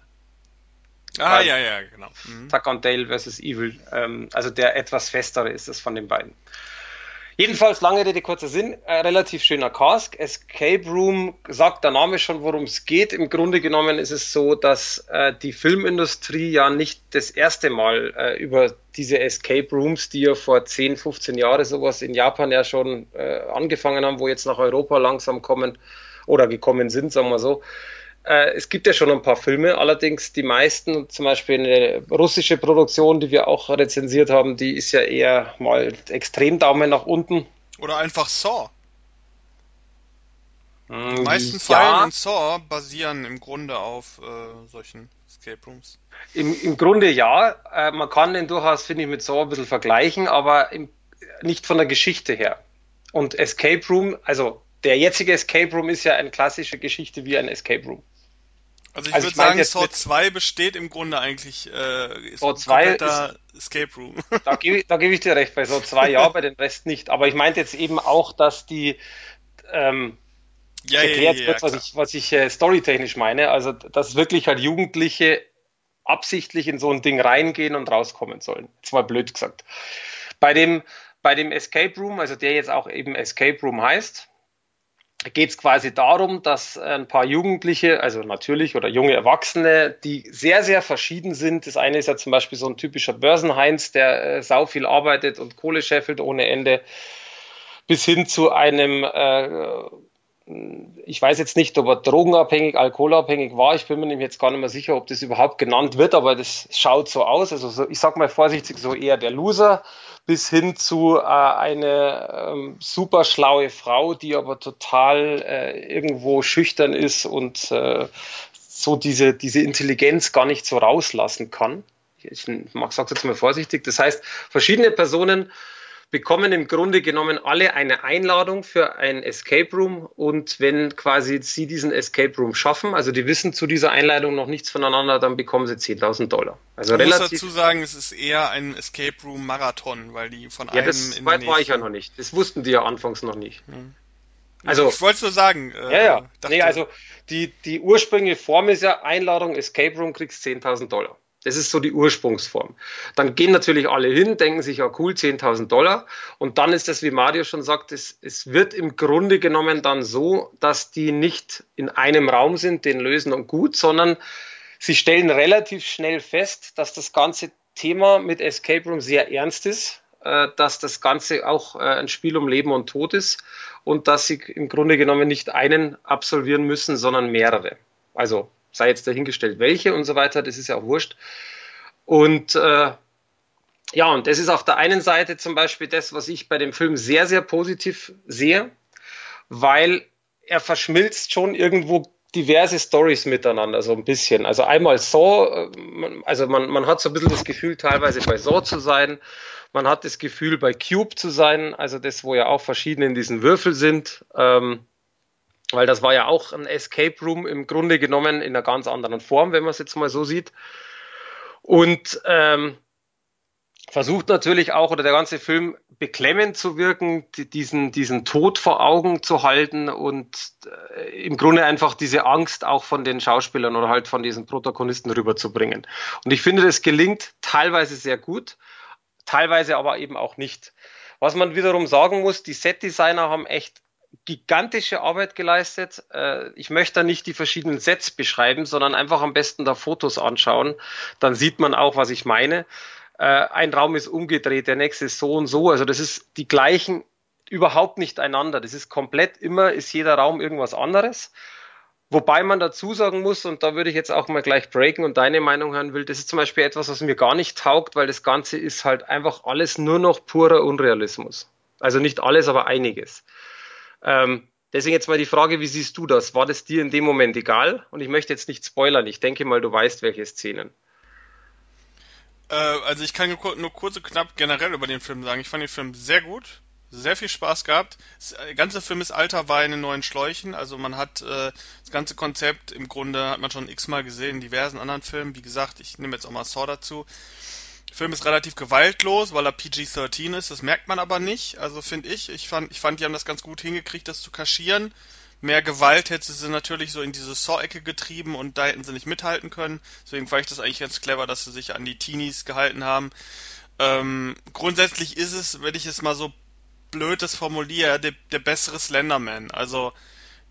Ah, ja, ja, genau. Mhm. Tucker und Dale versus Evil. Ähm, also der etwas festere ist das von den beiden. Jedenfalls, lange Rede, kurzer Sinn, äh, relativ schöner Cask. Escape Room sagt der Name schon, worum es geht. Im Grunde genommen ist es so, dass äh, die Filmindustrie ja nicht das erste Mal äh, über diese Escape Rooms, die ja vor 10, 15 Jahren sowas in Japan ja schon äh, angefangen haben, wo jetzt nach Europa langsam kommen oder gekommen sind, sagen wir so, es gibt ja schon ein paar Filme, allerdings die meisten, zum Beispiel eine russische Produktion, die wir auch rezensiert haben, die ist ja eher mal extrem Daumen nach unten. Oder einfach Saw. Die meisten ja. Fallen in Saw basieren im Grunde auf äh, solchen Escape Rooms. Im, Im Grunde ja. Äh, man kann den durchaus, finde ich, mit Saw ein bisschen vergleichen, aber im, nicht von der Geschichte her. Und Escape Room, also der jetzige Escape Room ist ja eine klassische Geschichte wie ein Escape Room. Also ich also würde ich sagen, Saw 2 besteht im Grunde eigentlich äh, Saw 2 ist, Escape Room. Da gebe ich, da geb ich dir recht, bei Saw 2 ja, bei den Rest nicht. Aber ich meinte jetzt eben auch, dass die ähm, ja, erklärt ja, ja, wird, was ich, was ich äh, storytechnisch meine. Also dass wirklich halt Jugendliche absichtlich in so ein Ding reingehen und rauskommen sollen. Jetzt mal blöd gesagt. Bei dem, bei dem Escape Room, also der jetzt auch eben Escape Room heißt, geht es quasi darum, dass ein paar Jugendliche, also natürlich oder junge Erwachsene, die sehr, sehr verschieden sind. Das eine ist ja zum Beispiel so ein typischer Börsenheinz, der äh, sau viel arbeitet und Kohle scheffelt ohne Ende, bis hin zu einem, äh, ich weiß jetzt nicht, ob er drogenabhängig, alkoholabhängig war. Ich bin mir jetzt gar nicht mehr sicher, ob das überhaupt genannt wird, aber das schaut so aus. Also so, ich sag mal vorsichtig, so eher der Loser bis hin zu äh, eine ähm, super schlaue Frau, die aber total äh, irgendwo schüchtern ist und äh, so diese, diese Intelligenz gar nicht so rauslassen kann. Ich, ich sage jetzt mal vorsichtig. Das heißt, verschiedene Personen bekommen im Grunde genommen alle eine Einladung für ein Escape Room und wenn quasi sie diesen Escape Room schaffen, also die wissen zu dieser Einladung noch nichts voneinander, dann bekommen sie 10.000 Dollar. Also Man relativ. muss dazu sagen, es ist eher ein Escape Room Marathon, weil die von ja, einem das in weit war ich ja noch nicht. Das wussten die ja anfangs noch nicht. Hm. Also ich wollte es nur sagen. Äh, ja, ja. Nee, also die die ursprüngliche Form ist ja Einladung Escape Room kriegst 10.000 Dollar. Das ist so die Ursprungsform. Dann gehen natürlich alle hin, denken sich, ja cool, 10.000 Dollar. Und dann ist das, wie Mario schon sagt, es, es wird im Grunde genommen dann so, dass die nicht in einem Raum sind, den lösen und gut, sondern sie stellen relativ schnell fest, dass das ganze Thema mit Escape Room sehr ernst ist, äh, dass das Ganze auch äh, ein Spiel um Leben und Tod ist und dass sie im Grunde genommen nicht einen absolvieren müssen, sondern mehrere. Also sei jetzt dahingestellt, welche und so weiter, das ist ja auch wurscht. Und äh, ja, und das ist auf der einen Seite zum Beispiel das, was ich bei dem Film sehr, sehr positiv sehe, weil er verschmilzt schon irgendwo diverse Stories miteinander, so ein bisschen. Also einmal so, äh, also man, man hat so ein bisschen das Gefühl, teilweise bei so zu sein. Man hat das Gefühl, bei Cube zu sein, also das, wo ja auch verschiedene in diesen Würfel sind. Ähm, weil das war ja auch ein Escape Room im Grunde genommen in einer ganz anderen Form, wenn man es jetzt mal so sieht. Und ähm, versucht natürlich auch, oder der ganze Film beklemmend zu wirken, diesen, diesen Tod vor Augen zu halten und äh, im Grunde einfach diese Angst auch von den Schauspielern oder halt von diesen Protagonisten rüberzubringen. Und ich finde, das gelingt teilweise sehr gut, teilweise aber eben auch nicht. Was man wiederum sagen muss, die Set-Designer haben echt gigantische Arbeit geleistet. Äh, ich möchte da nicht die verschiedenen Sets beschreiben, sondern einfach am besten da Fotos anschauen. Dann sieht man auch, was ich meine. Äh, ein Raum ist umgedreht, der nächste ist so und so. Also das ist die gleichen überhaupt nicht einander. Das ist komplett immer, ist jeder Raum irgendwas anderes. Wobei man dazu sagen muss, und da würde ich jetzt auch mal gleich breaken und deine Meinung hören will, das ist zum Beispiel etwas, was mir gar nicht taugt, weil das Ganze ist halt einfach alles nur noch purer Unrealismus. Also nicht alles, aber einiges. Ähm, deswegen jetzt mal die Frage, wie siehst du das? War das dir in dem Moment egal? Und ich möchte jetzt nicht spoilern. Ich denke mal, du weißt, welche Szenen. Äh, also ich kann nur kurz und knapp generell über den Film sagen. Ich fand den Film sehr gut. Sehr viel Spaß gehabt. Der ganze Film ist alter Wein in neuen Schläuchen. Also man hat äh, das ganze Konzept im Grunde hat man schon x-mal gesehen in diversen anderen Filmen. Wie gesagt, ich nehme jetzt auch mal Saw dazu. Film ist relativ gewaltlos, weil er PG-13 ist. Das merkt man aber nicht. Also finde ich. Ich fand, ich fand, die haben das ganz gut hingekriegt, das zu kaschieren. Mehr Gewalt hätte sie natürlich so in diese Saw-Ecke getrieben und da hätten sie nicht mithalten können. Deswegen fand ich das eigentlich ganz clever, dass sie sich an die Teenies gehalten haben. Ähm, grundsätzlich ist es, wenn ich es mal so blöd das formuliere, der, der bessere Slenderman. Also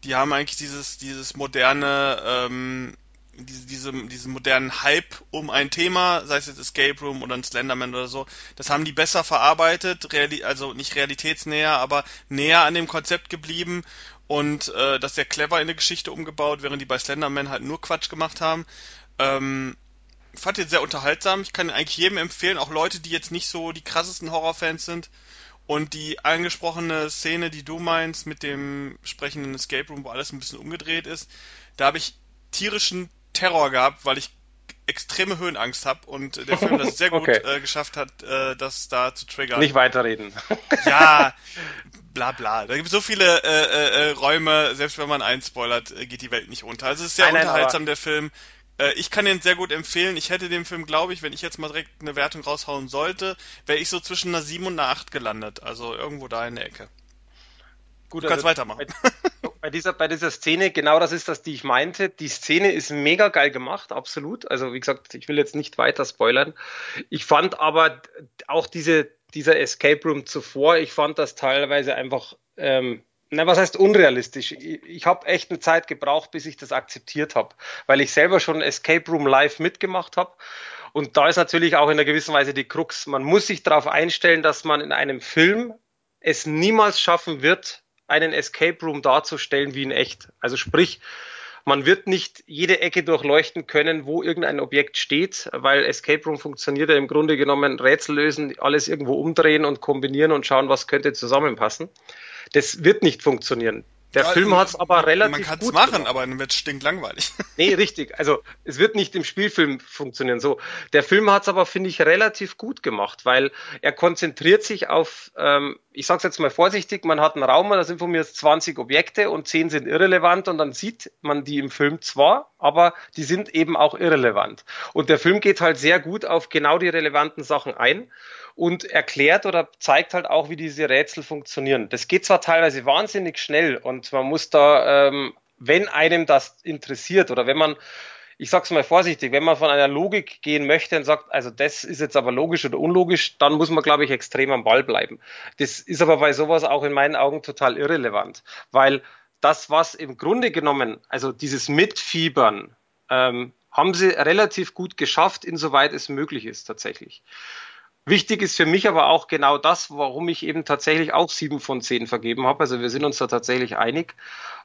die haben eigentlich dieses, dieses moderne ähm, diese, diese, diesen modernen Hype um ein Thema, sei es jetzt Escape Room oder ein Slenderman oder so, das haben die besser verarbeitet, reali also nicht realitätsnäher, aber näher an dem Konzept geblieben und äh, das sehr clever in der Geschichte umgebaut, während die bei Slenderman halt nur Quatsch gemacht haben. Ähm, fand den sehr unterhaltsam. Ich kann eigentlich jedem empfehlen, auch Leute, die jetzt nicht so die krassesten Horrorfans sind. Und die angesprochene Szene, die du meinst, mit dem sprechenden Escape Room, wo alles ein bisschen umgedreht ist, da habe ich tierischen Terror gehabt, weil ich extreme Höhenangst habe und der Film das sehr gut okay. äh, geschafft hat, äh, das da zu triggern. Nicht weiterreden. ja, bla bla. Da gibt es so viele äh, äh, äh, Räume, selbst wenn man einen spoilert, äh, geht die Welt nicht unter. Also es ist sehr nein, unterhaltsam, nein, der Film. Ich kann den sehr gut empfehlen. Ich hätte dem Film, glaube ich, wenn ich jetzt mal direkt eine Wertung raushauen sollte, wäre ich so zwischen einer 7 und einer 8 gelandet. Also irgendwo da in der Ecke. Gut, du kannst also weitermachen. Bei, bei, dieser, bei dieser Szene, genau das ist das, die ich meinte. Die Szene ist mega geil gemacht, absolut. Also wie gesagt, ich will jetzt nicht weiter spoilern. Ich fand aber auch diese, dieser Escape Room zuvor, ich fand das teilweise einfach, ähm, na, was heißt unrealistisch? Ich, ich habe echt eine Zeit gebraucht, bis ich das akzeptiert habe, weil ich selber schon Escape Room live mitgemacht habe. Und da ist natürlich auch in einer gewissen Weise die Krux. Man muss sich darauf einstellen, dass man in einem Film es niemals schaffen wird, einen Escape Room darzustellen wie in echt. Also sprich, Man wird nicht jede Ecke durchleuchten können, wo irgendein Objekt steht, weil Escape Room funktioniert ja im Grunde genommen Rätsel lösen, alles irgendwo umdrehen und kombinieren und schauen, was könnte zusammenpassen. Das wird nicht funktionieren. Der ja, Film hat es aber relativ man kann's gut machen, gemacht. aber dann wird es stinklangweilig. Nee, richtig. Also es wird nicht im Spielfilm funktionieren. So, der Film hat es aber finde ich relativ gut gemacht, weil er konzentriert sich auf, ähm, ich sag's jetzt mal vorsichtig, man hat einen Raum, da sind von mir 20 Objekte und 10 sind irrelevant und dann sieht man die im Film zwar, aber die sind eben auch irrelevant. Und der Film geht halt sehr gut auf genau die relevanten Sachen ein und erklärt oder zeigt halt auch, wie diese Rätsel funktionieren. Das geht zwar teilweise wahnsinnig schnell und man muss da, ähm, wenn einem das interessiert oder wenn man ich sag's mal vorsichtig, wenn man von einer Logik gehen möchte und sagt, also das ist jetzt aber logisch oder unlogisch, dann muss man, glaube ich, extrem am Ball bleiben. Das ist aber bei sowas auch in meinen Augen total irrelevant, weil das, was im Grunde genommen, also dieses Mitfiebern, ähm, haben sie relativ gut geschafft, insoweit es möglich ist tatsächlich. Wichtig ist für mich aber auch genau das, warum ich eben tatsächlich auch sieben von zehn vergeben habe. Also wir sind uns da tatsächlich einig,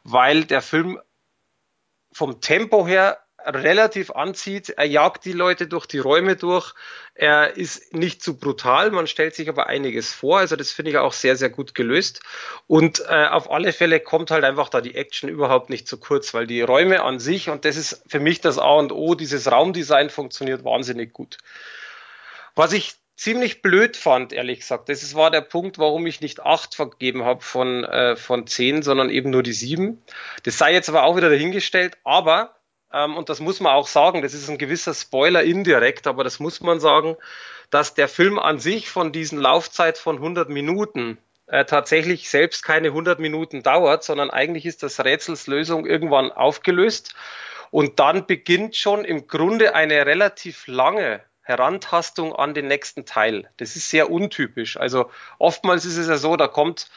weil der Film vom Tempo her relativ anzieht. Er jagt die Leute durch die Räume durch. Er ist nicht zu brutal, man stellt sich aber einiges vor. Also das finde ich auch sehr, sehr gut gelöst. Und äh, auf alle Fälle kommt halt einfach da die Action überhaupt nicht zu kurz, weil die Räume an sich, und das ist für mich das A und O, dieses Raumdesign funktioniert wahnsinnig gut. Was ich ziemlich blöd fand, ehrlich gesagt. Das war der Punkt, warum ich nicht acht vergeben habe von, äh, von zehn, sondern eben nur die sieben. Das sei jetzt aber auch wieder dahingestellt, aber, ähm, und das muss man auch sagen, das ist ein gewisser Spoiler indirekt, aber das muss man sagen, dass der Film an sich von diesen Laufzeit von 100 Minuten äh, tatsächlich selbst keine 100 Minuten dauert, sondern eigentlich ist das Rätselslösung irgendwann aufgelöst. Und dann beginnt schon im Grunde eine relativ lange Herantastung an den nächsten Teil. Das ist sehr untypisch. Also oftmals ist es ja so, da kommt,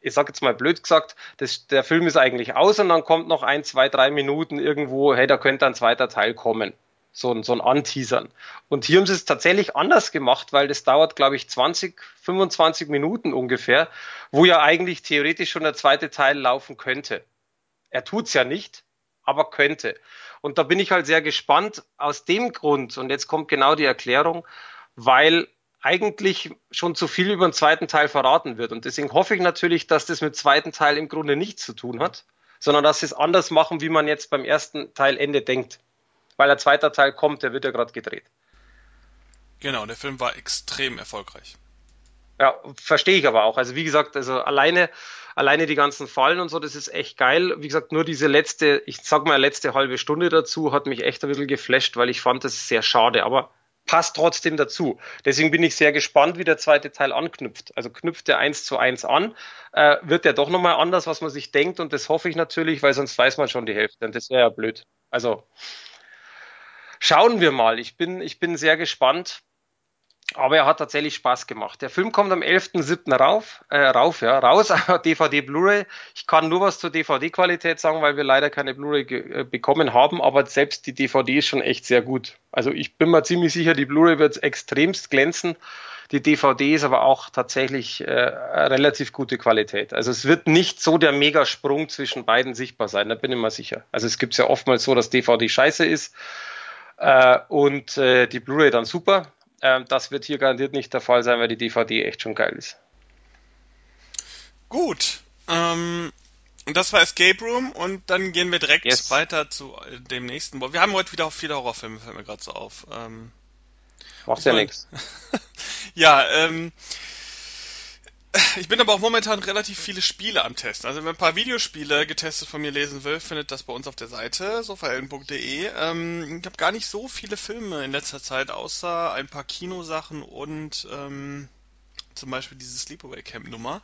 ich sage jetzt mal blöd gesagt, das, der Film ist eigentlich aus und dann kommt noch ein, zwei, drei Minuten irgendwo, hey, da könnte ein zweiter Teil kommen. So ein, so ein Anteasern. Und hier haben sie es tatsächlich anders gemacht, weil das dauert, glaube ich, 20, 25 Minuten ungefähr, wo ja eigentlich theoretisch schon der zweite Teil laufen könnte. Er tut's ja nicht, aber könnte. Und da bin ich halt sehr gespannt aus dem Grund, und jetzt kommt genau die Erklärung, weil eigentlich schon zu viel über den zweiten Teil verraten wird. Und deswegen hoffe ich natürlich, dass das mit dem zweiten Teil im Grunde nichts zu tun hat, sondern dass sie es anders machen, wie man jetzt beim ersten Teil Ende denkt. Weil der zweite Teil kommt, der wird ja gerade gedreht. Genau, der Film war extrem erfolgreich. Ja, verstehe ich aber auch. Also wie gesagt, also alleine, alleine die ganzen Fallen und so, das ist echt geil. Wie gesagt, nur diese letzte, ich sag mal letzte halbe Stunde dazu, hat mich echt ein bisschen geflasht, weil ich fand das sehr schade, aber passt trotzdem dazu. Deswegen bin ich sehr gespannt, wie der zweite Teil anknüpft. Also knüpft der eins zu eins an, äh, wird der doch nochmal anders, was man sich denkt und das hoffe ich natürlich, weil sonst weiß man schon die Hälfte und das wäre ja blöd. Also schauen wir mal. Ich bin, ich bin sehr gespannt. Aber er hat tatsächlich Spaß gemacht. Der Film kommt am 11.07. rauf, äh, rauf, ja, raus, DVD Blu-ray. Ich kann nur was zur DVD-Qualität sagen, weil wir leider keine Blu-ray äh, bekommen haben, aber selbst die DVD ist schon echt sehr gut. Also ich bin mir ziemlich sicher, die Blu-ray wird extremst glänzen. Die DVD ist aber auch tatsächlich äh, relativ gute Qualität. Also es wird nicht so der Megasprung zwischen beiden sichtbar sein, da bin ich mir sicher. Also es gibt ja oftmals so, dass DVD scheiße ist äh, und äh, die Blu-ray dann super. Ähm, das wird hier garantiert nicht der Fall sein, weil die DVD echt schon geil ist. Gut. Ähm, das war Escape Room und dann gehen wir direkt yes. weiter zu äh, dem nächsten. Wir haben heute wieder viele Horrorfilme, fällt mir gerade so auf. Ähm, Macht ja nichts. ja, ähm, ich bin aber auch momentan relativ viele Spiele am Testen. Also wer ein paar Videospiele getestet von mir lesen will, findet das bei uns auf der Seite sofahelden.de. Ähm, ich habe gar nicht so viele Filme in letzter Zeit, außer ein paar Kinosachen und ähm, zum Beispiel diese Sleepaway Camp Nummer.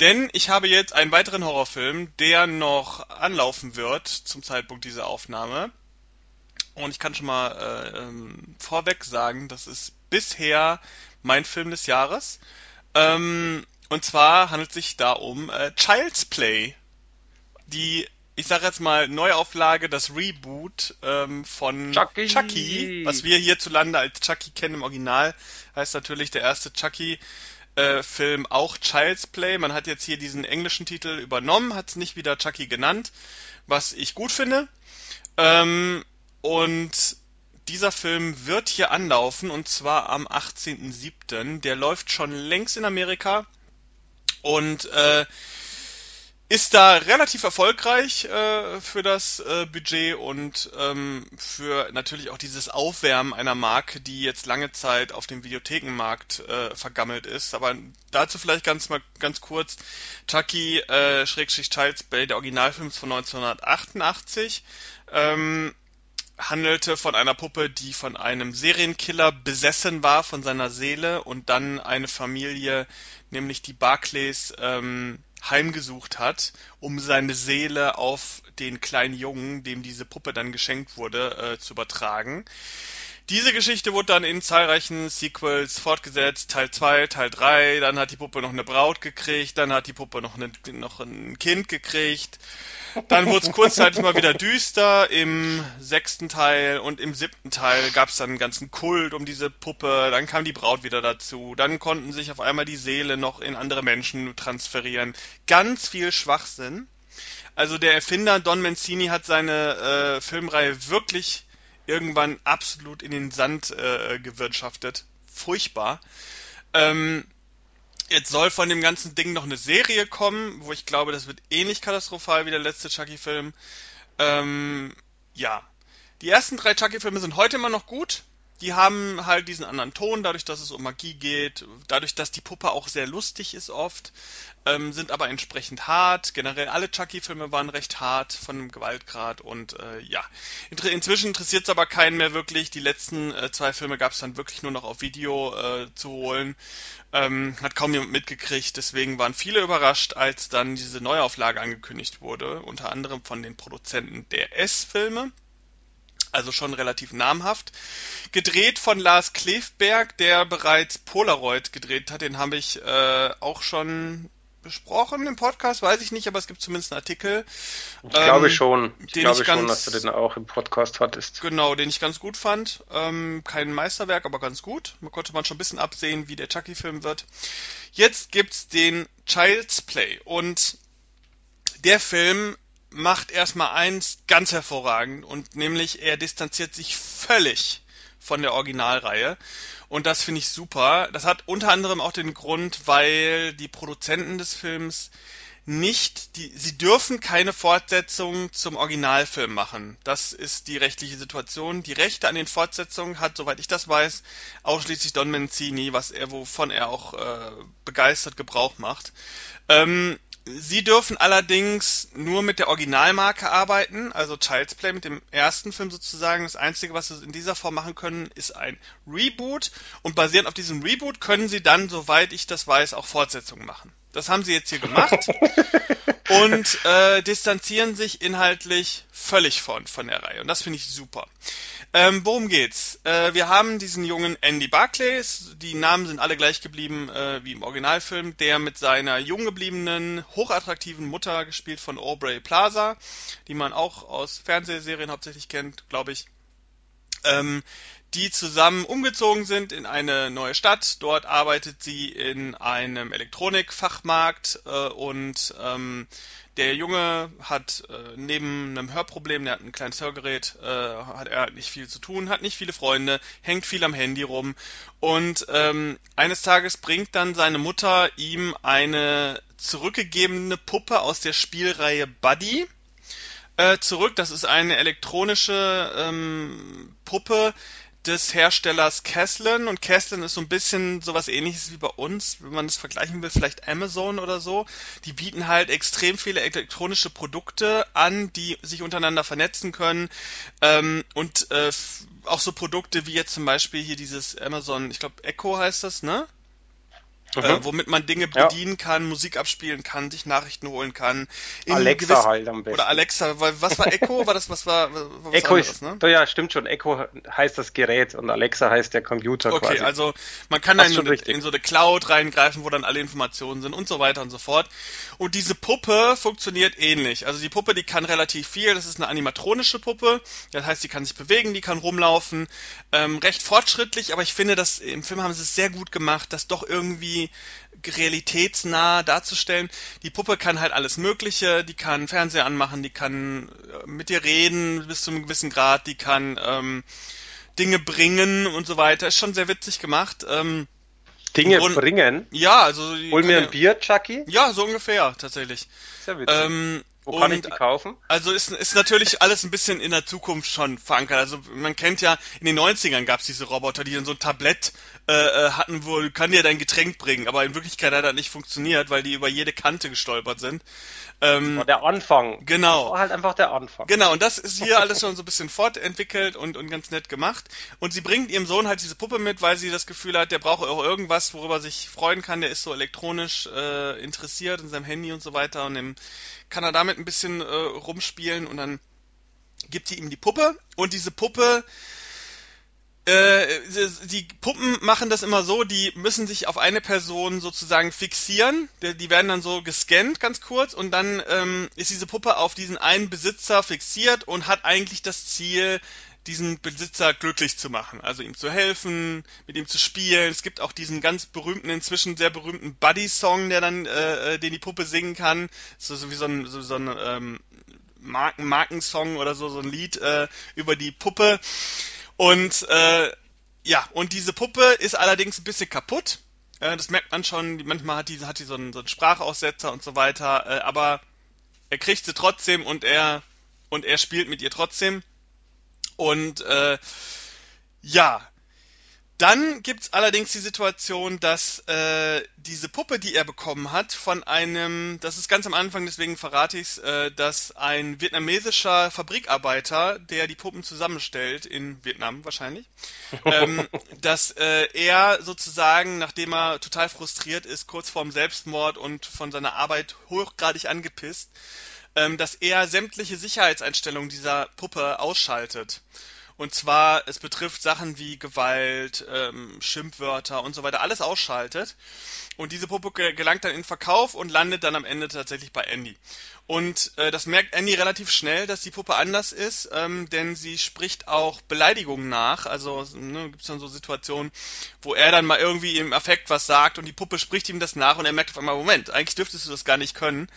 Denn ich habe jetzt einen weiteren Horrorfilm, der noch anlaufen wird zum Zeitpunkt dieser Aufnahme. Und ich kann schon mal äh, ähm, vorweg sagen, das ist bisher mein Film des Jahres. Ähm, und zwar handelt es sich da um äh, Child's Play. Die, ich sag jetzt mal, Neuauflage, das Reboot ähm, von Chucky. Chucky, was wir hierzulande als Chucky kennen im Original, heißt natürlich der erste Chucky. äh, Film auch Child's Play. Man hat jetzt hier diesen englischen Titel übernommen, hat es nicht wieder Chucky genannt, was ich gut finde. Ähm, und dieser Film wird hier anlaufen und zwar am 18.07. Der läuft schon längst in Amerika und äh, ist da relativ erfolgreich äh, für das äh, Budget und ähm, für natürlich auch dieses Aufwärmen einer Marke, die jetzt lange Zeit auf dem Videothekenmarkt äh, vergammelt ist. Aber dazu vielleicht ganz mal ganz kurz: Chucky äh, Schrägstrich Child's Play, der Originalfilm von 1988. Ähm, handelte von einer Puppe, die von einem Serienkiller besessen war von seiner Seele und dann eine Familie, nämlich die Barclays, ähm, heimgesucht hat, um seine Seele auf den kleinen Jungen, dem diese Puppe dann geschenkt wurde, äh, zu übertragen. Diese Geschichte wurde dann in zahlreichen Sequels fortgesetzt, Teil 2, Teil 3, dann hat die Puppe noch eine Braut gekriegt, dann hat die Puppe noch, eine, noch ein Kind gekriegt, dann wurde es kurzzeitig mal wieder düster. Im sechsten Teil und im siebten Teil gab es dann einen ganzen Kult um diese Puppe, dann kam die Braut wieder dazu, dann konnten sich auf einmal die Seele noch in andere Menschen transferieren. Ganz viel Schwachsinn. Also der Erfinder Don Mancini hat seine äh, Filmreihe wirklich irgendwann absolut in den Sand äh, gewirtschaftet. Furchtbar. Ähm, Jetzt soll von dem ganzen Ding noch eine Serie kommen, wo ich glaube, das wird ähnlich katastrophal wie der letzte Chucky-Film. Ähm, ja. Die ersten drei Chucky-Filme sind heute immer noch gut. Die haben halt diesen anderen Ton, dadurch, dass es um Magie geht, dadurch, dass die Puppe auch sehr lustig ist oft ähm, sind aber entsprechend hart. Generell alle Chucky-Filme waren recht hart von dem Gewaltgrad und äh, ja. In, inzwischen interessiert es aber keinen mehr wirklich. Die letzten äh, zwei Filme gab es dann wirklich nur noch auf Video äh, zu holen. Ähm, hat kaum jemand mitgekriegt, deswegen waren viele überrascht, als dann diese Neuauflage angekündigt wurde, unter anderem von den Produzenten der S-Filme also schon relativ namhaft. Gedreht von Lars Klefberg, der bereits Polaroid gedreht hat. Den habe ich äh, auch schon besprochen im Podcast, weiß ich nicht, aber es gibt zumindest einen Artikel. Ich ähm, glaube schon. Ich glaube ich schon, dass du den auch im Podcast hattest. Genau, den ich ganz gut fand. Ähm, kein Meisterwerk, aber ganz gut. Man konnte man schon ein bisschen absehen, wie der Chucky-Film wird. Jetzt gibt's den Child's Play und der Film macht erstmal eins ganz hervorragend und nämlich er distanziert sich völlig von der Originalreihe und das finde ich super. Das hat unter anderem auch den Grund, weil die Produzenten des Films nicht, die, sie dürfen keine Fortsetzung zum Originalfilm machen. Das ist die rechtliche Situation. Die Rechte an den Fortsetzungen hat, soweit ich das weiß, ausschließlich Don Mancini, was er, wovon er auch äh, begeistert Gebrauch macht. Ähm, Sie dürfen allerdings nur mit der Originalmarke arbeiten, also Child's Play mit dem ersten Film sozusagen. Das Einzige, was Sie in dieser Form machen können, ist ein Reboot. Und basierend auf diesem Reboot können Sie dann, soweit ich das weiß, auch Fortsetzungen machen. Das haben Sie jetzt hier gemacht und äh, distanzieren sich inhaltlich völlig von, von der Reihe. Und das finde ich super. Ähm, worum geht's? Äh, wir haben diesen jungen Andy Barclays, die Namen sind alle gleich geblieben äh, wie im Originalfilm, der mit seiner jung gebliebenen, hochattraktiven Mutter, gespielt von Aubrey Plaza, die man auch aus Fernsehserien hauptsächlich kennt, glaube ich, ähm, die zusammen umgezogen sind in eine neue Stadt. Dort arbeitet sie in einem Elektronikfachmarkt äh, und ähm, der Junge hat äh, neben einem Hörproblem, der hat ein kleines Hörgerät, äh, hat er nicht viel zu tun, hat nicht viele Freunde, hängt viel am Handy rum und ähm, eines Tages bringt dann seine Mutter ihm eine zurückgegebene Puppe aus der Spielreihe Buddy äh, zurück. Das ist eine elektronische ähm, Puppe, des Herstellers Caslin und Caslin ist so ein bisschen sowas ähnliches wie bei uns, wenn man es vergleichen will, vielleicht Amazon oder so. Die bieten halt extrem viele elektronische Produkte an, die sich untereinander vernetzen können ähm, und äh, auch so Produkte wie jetzt zum Beispiel hier dieses Amazon, ich glaube Echo heißt das, ne? Mhm. Äh, womit man Dinge bedienen ja. kann, Musik abspielen kann, sich Nachrichten holen kann. Alexa gewiss, halt am besten. Oder Alexa, was war Echo? War das, was war, was Echo anderes, ist, ne? ja, stimmt schon. Echo heißt das Gerät und Alexa heißt der Computer okay, quasi. also man kann dann in, in, so eine Cloud reingreifen, wo dann alle Informationen sind und so weiter und so fort. Und diese Puppe funktioniert ähnlich. Also die Puppe, die kann relativ viel. Das ist eine animatronische Puppe. Das heißt, die kann sich bewegen, die kann rumlaufen. Ähm, recht fortschrittlich, aber ich finde, dass im Film haben sie es sehr gut gemacht, dass doch irgendwie realitätsnah darzustellen. Die Puppe kann halt alles Mögliche, die kann Fernseher anmachen, die kann äh, mit dir reden bis zu einem gewissen Grad, die kann ähm, Dinge bringen und so weiter. Ist schon sehr witzig gemacht. Ähm, Dinge und, bringen? Ja, also. Hol mir ein Bier, Chucky? Ja, so ungefähr, tatsächlich. Sehr witzig. Ähm, wo kann ich die kaufen? Also ist, ist natürlich alles ein bisschen in der Zukunft schon verankert. Also man kennt ja, in den 90ern gab es diese Roboter, die dann so ein Tablett äh, äh, hatten, wo kann dir dein Getränk bringen, aber in Wirklichkeit hat das nicht funktioniert, weil die über jede Kante gestolpert sind. Ähm, war der Anfang. Genau. Das war halt einfach der Anfang. Genau, und das ist hier alles schon so ein bisschen fortentwickelt und, und ganz nett gemacht. Und sie bringt ihrem Sohn halt diese Puppe mit, weil sie das Gefühl hat, der braucht auch irgendwas, worüber er sich freuen kann. Der ist so elektronisch äh, interessiert in seinem Handy und so weiter. Und dann kann er damit ein bisschen äh, rumspielen und dann gibt sie ihm die Puppe. Und diese Puppe äh, die Puppen machen das immer so, die müssen sich auf eine Person sozusagen fixieren. Die werden dann so gescannt ganz kurz und dann ähm, ist diese Puppe auf diesen einen Besitzer fixiert und hat eigentlich das Ziel, diesen Besitzer glücklich zu machen, also ihm zu helfen, mit ihm zu spielen. Es gibt auch diesen ganz berühmten, inzwischen sehr berühmten Buddy-Song, der dann, äh, äh den die Puppe singen kann. So, so wie so ein, so, so ein ähm, Marken, Markensong oder so, so ein Lied äh, über die Puppe. Und äh, ja, und diese Puppe ist allerdings ein bisschen kaputt. Äh, das merkt man schon. Manchmal hat die, hat die so einen, so einen Sprachaussetzer und so weiter. Äh, aber er kriegt sie trotzdem und er und er spielt mit ihr trotzdem. Und äh, ja, dann gibt's allerdings die Situation, dass äh, diese Puppe, die er bekommen hat, von einem, das ist ganz am Anfang, deswegen verrate ich's, äh, dass ein vietnamesischer Fabrikarbeiter, der die Puppen zusammenstellt, in Vietnam wahrscheinlich, ähm, dass äh, er sozusagen, nachdem er total frustriert ist, kurz vorm Selbstmord und von seiner Arbeit hochgradig angepisst, dass er sämtliche Sicherheitseinstellungen dieser Puppe ausschaltet. Und zwar, es betrifft Sachen wie Gewalt, ähm, Schimpfwörter und so weiter, alles ausschaltet. Und diese Puppe gelangt dann in Verkauf und landet dann am Ende tatsächlich bei Andy. Und äh, das merkt Andy relativ schnell, dass die Puppe anders ist, ähm, denn sie spricht auch Beleidigungen nach. Also ne, gibt es dann so Situationen, wo er dann mal irgendwie im Affekt was sagt und die Puppe spricht ihm das nach und er merkt auf einmal, Moment, eigentlich dürftest du das gar nicht können.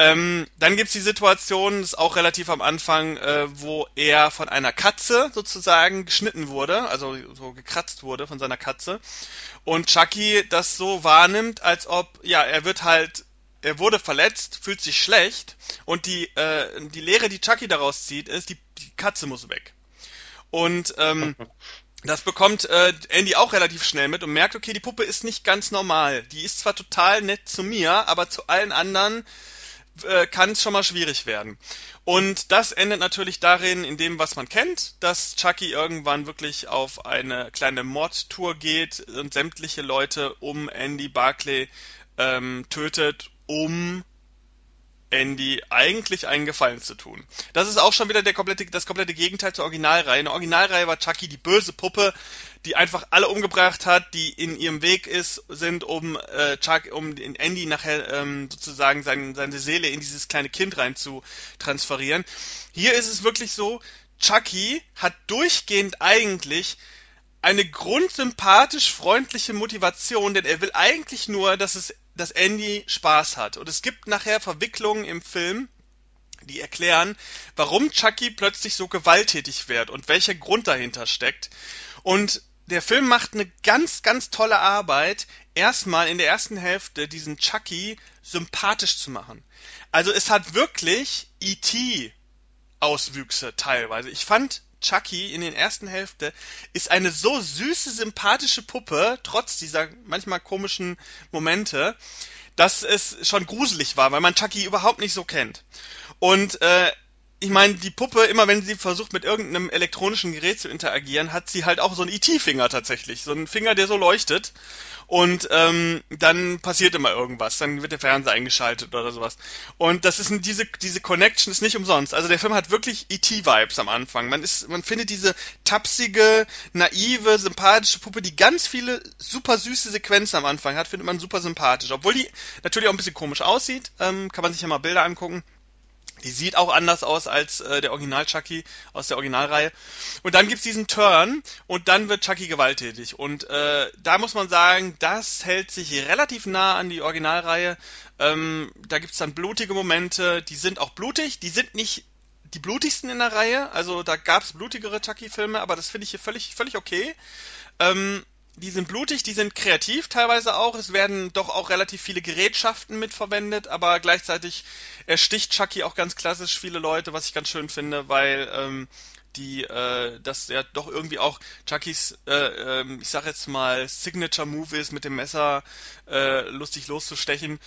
Ähm, dann gibt's die Situation, das ist auch relativ am Anfang, äh, wo er von einer Katze sozusagen geschnitten wurde, also so gekratzt wurde von seiner Katze. Und Chucky das so wahrnimmt, als ob, ja, er wird halt, er wurde verletzt, fühlt sich schlecht und die, äh, die Lehre, die Chucky daraus zieht, ist, die, die Katze muss weg. Und ähm, das bekommt äh, Andy auch relativ schnell mit und merkt, okay, die Puppe ist nicht ganz normal. Die ist zwar total nett zu mir, aber zu allen anderen äh, kann es schon mal schwierig werden. Und das endet natürlich darin, in dem, was man kennt, dass Chucky irgendwann wirklich auf eine kleine Mordtour geht und sämtliche Leute um Andy Barclay ähm, tötet, um Andy eigentlich einen Gefallen zu tun. Das ist auch schon wieder der komplette, das komplette Gegenteil zur Originalreihe. In der Originalreihe war Chucky die böse Puppe, die einfach alle umgebracht hat, die in ihrem Weg ist, sind, um äh, Chuck, um in Andy nachher ähm, sozusagen sein, seine Seele in dieses kleine Kind rein zu transferieren. Hier ist es wirklich so, Chucky hat durchgehend eigentlich eine grundsympathisch freundliche Motivation, denn er will eigentlich nur, dass es, dass Andy Spaß hat. Und es gibt nachher Verwicklungen im Film, die erklären, warum Chucky plötzlich so gewalttätig wird und welcher Grund dahinter steckt. Und der Film macht eine ganz, ganz tolle Arbeit, erstmal in der ersten Hälfte diesen Chucky sympathisch zu machen. Also es hat wirklich E.T. Auswüchse teilweise. Ich fand Chucky in den ersten Hälfte ist eine so süße, sympathische Puppe, trotz dieser manchmal komischen Momente, dass es schon gruselig war, weil man Chucky überhaupt nicht so kennt. Und äh, ich meine, die Puppe, immer wenn sie versucht, mit irgendeinem elektronischen Gerät zu interagieren, hat sie halt auch so einen IT-Finger tatsächlich. So einen Finger, der so leuchtet. Und ähm, dann passiert immer irgendwas. Dann wird der Fernseher eingeschaltet oder sowas. Und das ist diese, diese Connection ist nicht umsonst. Also der Film hat wirklich IT-Vibes am Anfang. Man ist, man findet diese tapsige, naive, sympathische Puppe, die ganz viele super süße Sequenzen am Anfang hat, findet man super sympathisch. Obwohl die natürlich auch ein bisschen komisch aussieht, ähm, kann man sich ja mal Bilder angucken. Die sieht auch anders aus als äh, der Original Chucky aus der Originalreihe. Und dann gibt's diesen Turn und dann wird Chucky gewalttätig. Und äh, da muss man sagen, das hält sich relativ nah an die Originalreihe. Ähm, da gibt's dann blutige Momente, die sind auch blutig, die sind nicht die blutigsten in der Reihe. Also da gab's blutigere Chucky-Filme, aber das finde ich hier völlig, völlig okay. Ähm, die sind blutig, die sind kreativ teilweise auch. Es werden doch auch relativ viele Gerätschaften mitverwendet, aber gleichzeitig ersticht Chucky auch ganz klassisch viele Leute, was ich ganz schön finde, weil ähm, die äh, das ja doch irgendwie auch Chuckys, äh, äh, ich sag jetzt mal, Signature Move ist, mit dem Messer äh, lustig loszustechen.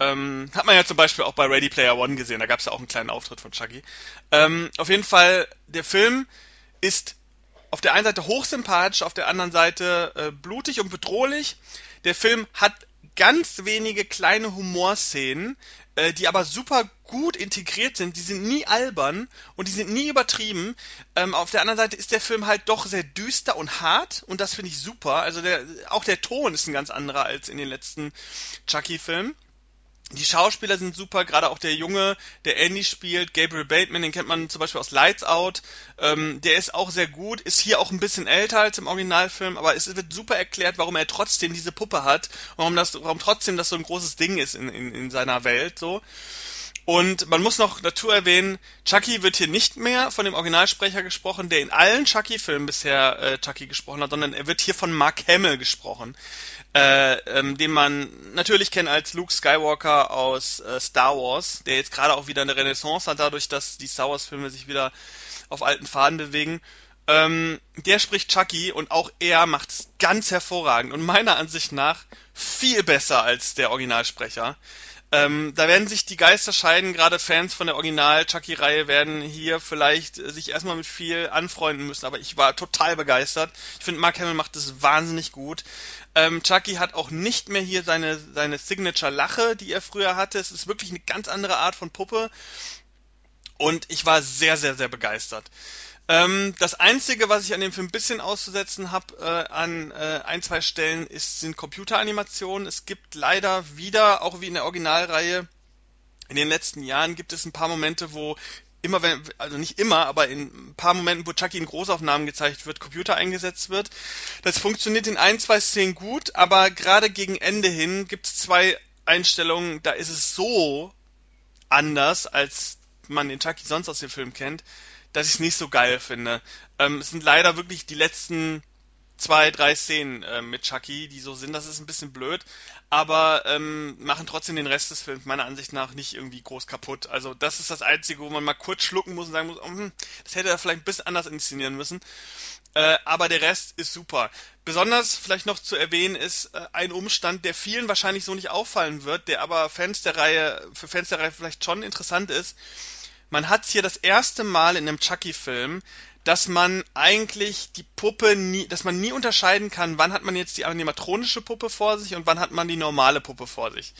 Ähm, hat man ja zum Beispiel auch bei Ready Player One gesehen, da gab es ja auch einen kleinen Auftritt von Chucky. Ähm, auf jeden Fall, der Film ist auf der einen Seite hochsympathisch, auf der anderen Seite äh, blutig und bedrohlich. Der Film hat ganz wenige kleine Humorszenen, äh, die aber super gut integriert sind. Die sind nie albern und die sind nie übertrieben. Ähm, auf der anderen Seite ist der Film halt doch sehr düster und hart und das finde ich super. Also der, auch der Ton ist ein ganz anderer als in den letzten Chucky-Filmen. Die Schauspieler sind super, gerade auch der Junge, der Andy spielt, Gabriel Bateman, den kennt man zum Beispiel aus Lights Out. Ähm, der ist auch sehr gut, ist hier auch ein bisschen älter als im Originalfilm, aber es wird super erklärt, warum er trotzdem diese Puppe hat, warum das, warum trotzdem das so ein großes Ding ist in, in, in seiner Welt so. Und man muss noch dazu erwähnen, Chucky wird hier nicht mehr von dem Originalsprecher gesprochen, der in allen Chucky-Filmen bisher äh, Chucky gesprochen hat, sondern er wird hier von Mark Hamill gesprochen, äh, ähm, den man natürlich kennt als Luke Skywalker aus äh, Star Wars, der jetzt gerade auch wieder eine Renaissance hat, dadurch, dass die Star Wars-Filme sich wieder auf alten Faden bewegen. Ähm, der spricht Chucky und auch er macht es ganz hervorragend und meiner Ansicht nach viel besser als der Originalsprecher. Ähm, da werden sich die Geister scheiden, gerade Fans von der Original-Chucky-Reihe werden hier vielleicht äh, sich erstmal mit viel anfreunden müssen, aber ich war total begeistert. Ich finde, Mark Hamill macht das wahnsinnig gut. Ähm, Chucky hat auch nicht mehr hier seine, seine Signature-Lache, die er früher hatte. Es ist wirklich eine ganz andere Art von Puppe. Und ich war sehr, sehr, sehr begeistert. Ähm, das Einzige, was ich an dem Film ein bisschen auszusetzen habe, äh, an äh, ein, zwei Stellen, ist, sind Computeranimationen. Es gibt leider wieder, auch wie in der Originalreihe, in den letzten Jahren gibt es ein paar Momente, wo immer wenn, also nicht immer, aber in ein paar Momenten, wo Chucky in Großaufnahmen gezeigt wird, Computer eingesetzt wird. Das funktioniert in ein, zwei Szenen gut, aber gerade gegen Ende hin gibt es zwei Einstellungen, da ist es so anders, als man den Chucky sonst aus dem Film kennt, dass ich es nicht so geil finde. Ähm, es sind leider wirklich die letzten zwei, drei Szenen äh, mit Chucky, die so sind. Das ist ein bisschen blöd, aber ähm, machen trotzdem den Rest des Films meiner Ansicht nach nicht irgendwie groß kaputt. Also das ist das Einzige, wo man mal kurz schlucken muss und sagen muss, oh, hm, das hätte er vielleicht ein bisschen anders inszenieren müssen. Äh, aber der Rest ist super. Besonders vielleicht noch zu erwähnen ist äh, ein Umstand, der vielen wahrscheinlich so nicht auffallen wird, der aber Fans der Reihe, für Fans der Reihe vielleicht schon interessant ist man hat hier das erste Mal in einem Chucky-Film, dass man eigentlich die Puppe nie, dass man nie unterscheiden kann, wann hat man jetzt die animatronische Puppe vor sich und wann hat man die normale Puppe vor sich.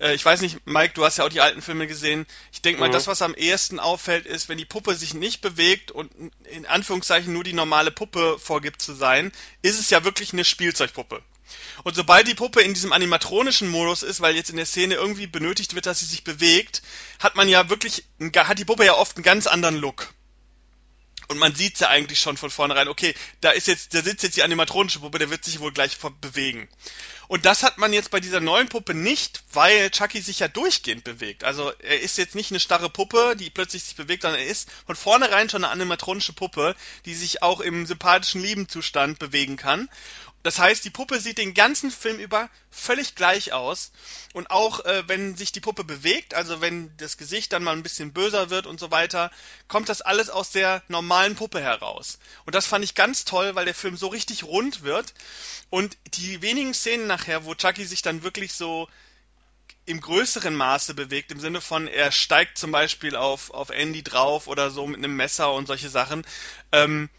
Äh, ich weiß nicht, Mike, du hast ja auch die alten Filme gesehen. Ich denke mal, mhm. das, was am ehesten auffällt, ist, wenn die Puppe sich nicht bewegt und in Anführungszeichen nur die normale Puppe vorgibt zu sein, ist es ja wirklich eine Spielzeugpuppe. Und sobald die Puppe in diesem animatronischen Modus ist, weil jetzt in der Szene irgendwie benötigt wird, dass sie sich bewegt, hat man ja wirklich, hat die Puppe ja oft einen ganz anderen Look. Und man sieht ja eigentlich schon von vornherein, okay, da ist jetzt, da sitzt jetzt die animatronische Puppe, der wird sich wohl gleich bewegen. Und das hat man jetzt bei dieser neuen Puppe nicht, weil Chucky sich ja durchgehend bewegt. Also er ist jetzt nicht eine starre Puppe, die plötzlich sich bewegt, sondern er ist von vornherein schon eine animatronische Puppe, die sich auch im sympathischen Liebenzustand bewegen kann. Das heißt, die Puppe sieht den ganzen Film über völlig gleich aus. Und auch äh, wenn sich die Puppe bewegt, also wenn das Gesicht dann mal ein bisschen böser wird und so weiter, kommt das alles aus der normalen Puppe heraus. Und das fand ich ganz toll, weil der Film so richtig rund wird. Und die wenigen Szenen nachher, wo Chucky sich dann wirklich so im größeren Maße bewegt, im Sinne von, er steigt zum Beispiel auf, auf Andy drauf oder so mit einem Messer und solche Sachen, ähm,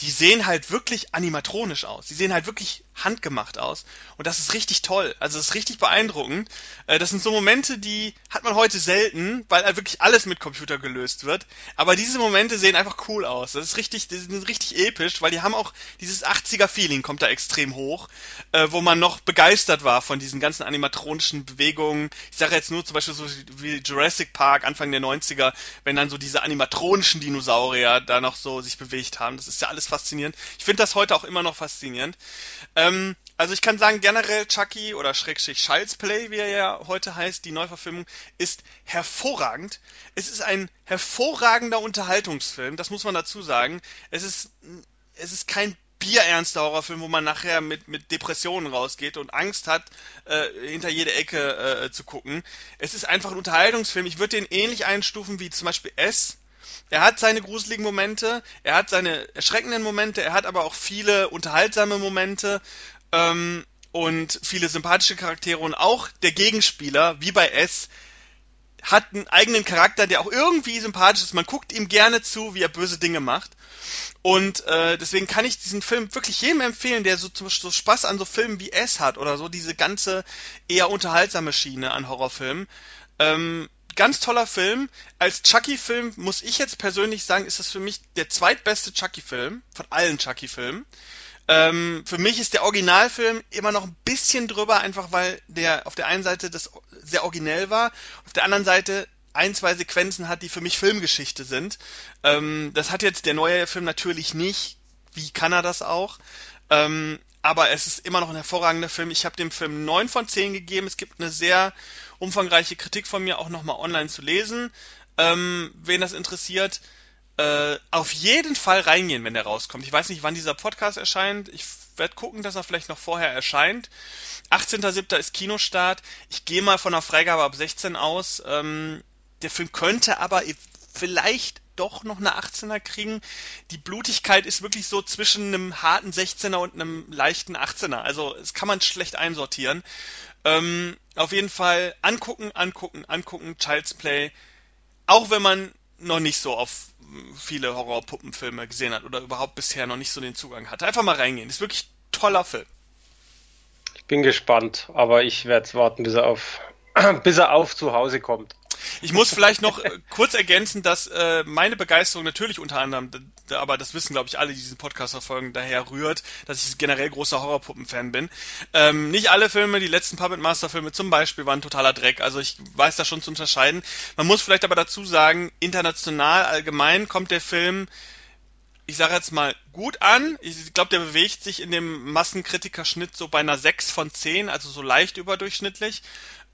die sehen halt wirklich animatronisch aus. Die sehen halt wirklich handgemacht aus. Und das ist richtig toll. Also das ist richtig beeindruckend. Äh, das sind so Momente, die hat man heute selten, weil wirklich alles mit Computer gelöst wird. Aber diese Momente sehen einfach cool aus. Das ist richtig, die sind richtig episch, weil die haben auch dieses 80er-Feeling kommt da extrem hoch, äh, wo man noch begeistert war von diesen ganzen animatronischen Bewegungen. Ich sage jetzt nur zum Beispiel so wie Jurassic Park Anfang der 90er, wenn dann so diese animatronischen Dinosaurier da noch so sich bewegt haben. Das ist ja alles faszinierend. Ich finde das heute auch immer noch faszinierend. Ähm, also ich kann sagen, generell Chucky oder Schrägstrich Child's Play, wie er ja heute heißt, die Neuverfilmung, ist hervorragend. Es ist ein hervorragender Unterhaltungsfilm, das muss man dazu sagen. Es ist, es ist kein bierernster Horrorfilm, wo man nachher mit, mit Depressionen rausgeht und Angst hat, äh, hinter jede Ecke äh, zu gucken. Es ist einfach ein Unterhaltungsfilm. Ich würde den ähnlich einstufen wie zum Beispiel S. Er hat seine gruseligen Momente, er hat seine erschreckenden Momente, er hat aber auch viele unterhaltsame Momente ähm, und viele sympathische Charaktere und auch der Gegenspieler, wie bei S, hat einen eigenen Charakter, der auch irgendwie sympathisch ist. Man guckt ihm gerne zu, wie er böse Dinge macht. Und äh, deswegen kann ich diesen Film wirklich jedem empfehlen, der so, so Spaß an so Filmen wie S hat oder so, diese ganze eher unterhaltsame Schiene an Horrorfilmen. Ähm, ganz toller Film. Als Chucky-Film muss ich jetzt persönlich sagen, ist das für mich der zweitbeste Chucky-Film von allen Chucky-Filmen. Ähm, für mich ist der Originalfilm immer noch ein bisschen drüber, einfach weil der auf der einen Seite das sehr originell war, auf der anderen Seite ein, zwei Sequenzen hat, die für mich Filmgeschichte sind. Ähm, das hat jetzt der neue Film natürlich nicht. Wie kann er das auch? Ähm, aber es ist immer noch ein hervorragender Film. Ich habe dem Film 9 von 10 gegeben. Es gibt eine sehr umfangreiche Kritik von mir auch nochmal online zu lesen. Ähm, wen das interessiert, äh, auf jeden Fall reingehen, wenn der rauskommt. Ich weiß nicht, wann dieser Podcast erscheint. Ich werde gucken, dass er vielleicht noch vorher erscheint. 18.07. ist Kinostart. Ich gehe mal von einer Freigabe ab 16 aus. Ähm, der Film könnte aber vielleicht doch noch eine 18er kriegen. Die Blutigkeit ist wirklich so zwischen einem harten 16er und einem leichten 18er. Also es kann man schlecht einsortieren. Ähm, auf jeden Fall angucken, angucken, angucken, Child's Play. Auch wenn man noch nicht so auf viele Horrorpuppenfilme gesehen hat oder überhaupt bisher noch nicht so den Zugang hatte. Einfach mal reingehen. ist wirklich toller Film. Ich bin gespannt, aber ich werde warten, bis er auf, bis er auf zu Hause kommt. Ich muss vielleicht noch äh, kurz ergänzen, dass äh, meine Begeisterung natürlich unter anderem, aber das wissen glaube ich alle, die diesen Podcast verfolgen, daher rührt, dass ich generell großer Horrorpuppen-Fan bin. Ähm, nicht alle Filme, die letzten Puppet Master-Filme zum Beispiel, waren totaler Dreck. Also ich weiß da schon zu unterscheiden. Man muss vielleicht aber dazu sagen, international allgemein kommt der Film ich sage jetzt mal, gut an. Ich glaube, der bewegt sich in dem Massenkritikerschnitt so bei einer 6 von 10, also so leicht überdurchschnittlich.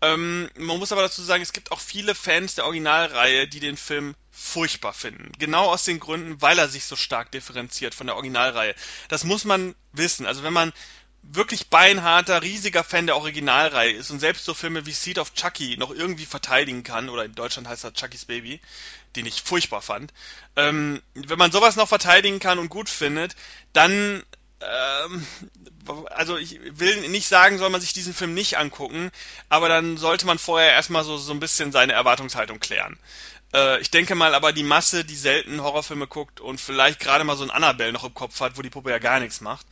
Ähm, man muss aber dazu sagen, es gibt auch viele Fans der Originalreihe, die den Film furchtbar finden. Genau aus den Gründen, weil er sich so stark differenziert von der Originalreihe. Das muss man wissen. Also wenn man wirklich beinharter, riesiger Fan der Originalreihe ist und selbst so Filme wie Seed of Chucky noch irgendwie verteidigen kann, oder in Deutschland heißt er Chucky's Baby, den ich furchtbar fand, ähm, wenn man sowas noch verteidigen kann und gut findet, dann ähm, also ich will nicht sagen, soll man sich diesen Film nicht angucken, aber dann sollte man vorher erstmal so, so ein bisschen seine Erwartungshaltung klären. Äh, ich denke mal, aber die Masse, die selten Horrorfilme guckt und vielleicht gerade mal so ein Annabelle noch im Kopf hat, wo die Puppe ja gar nichts macht,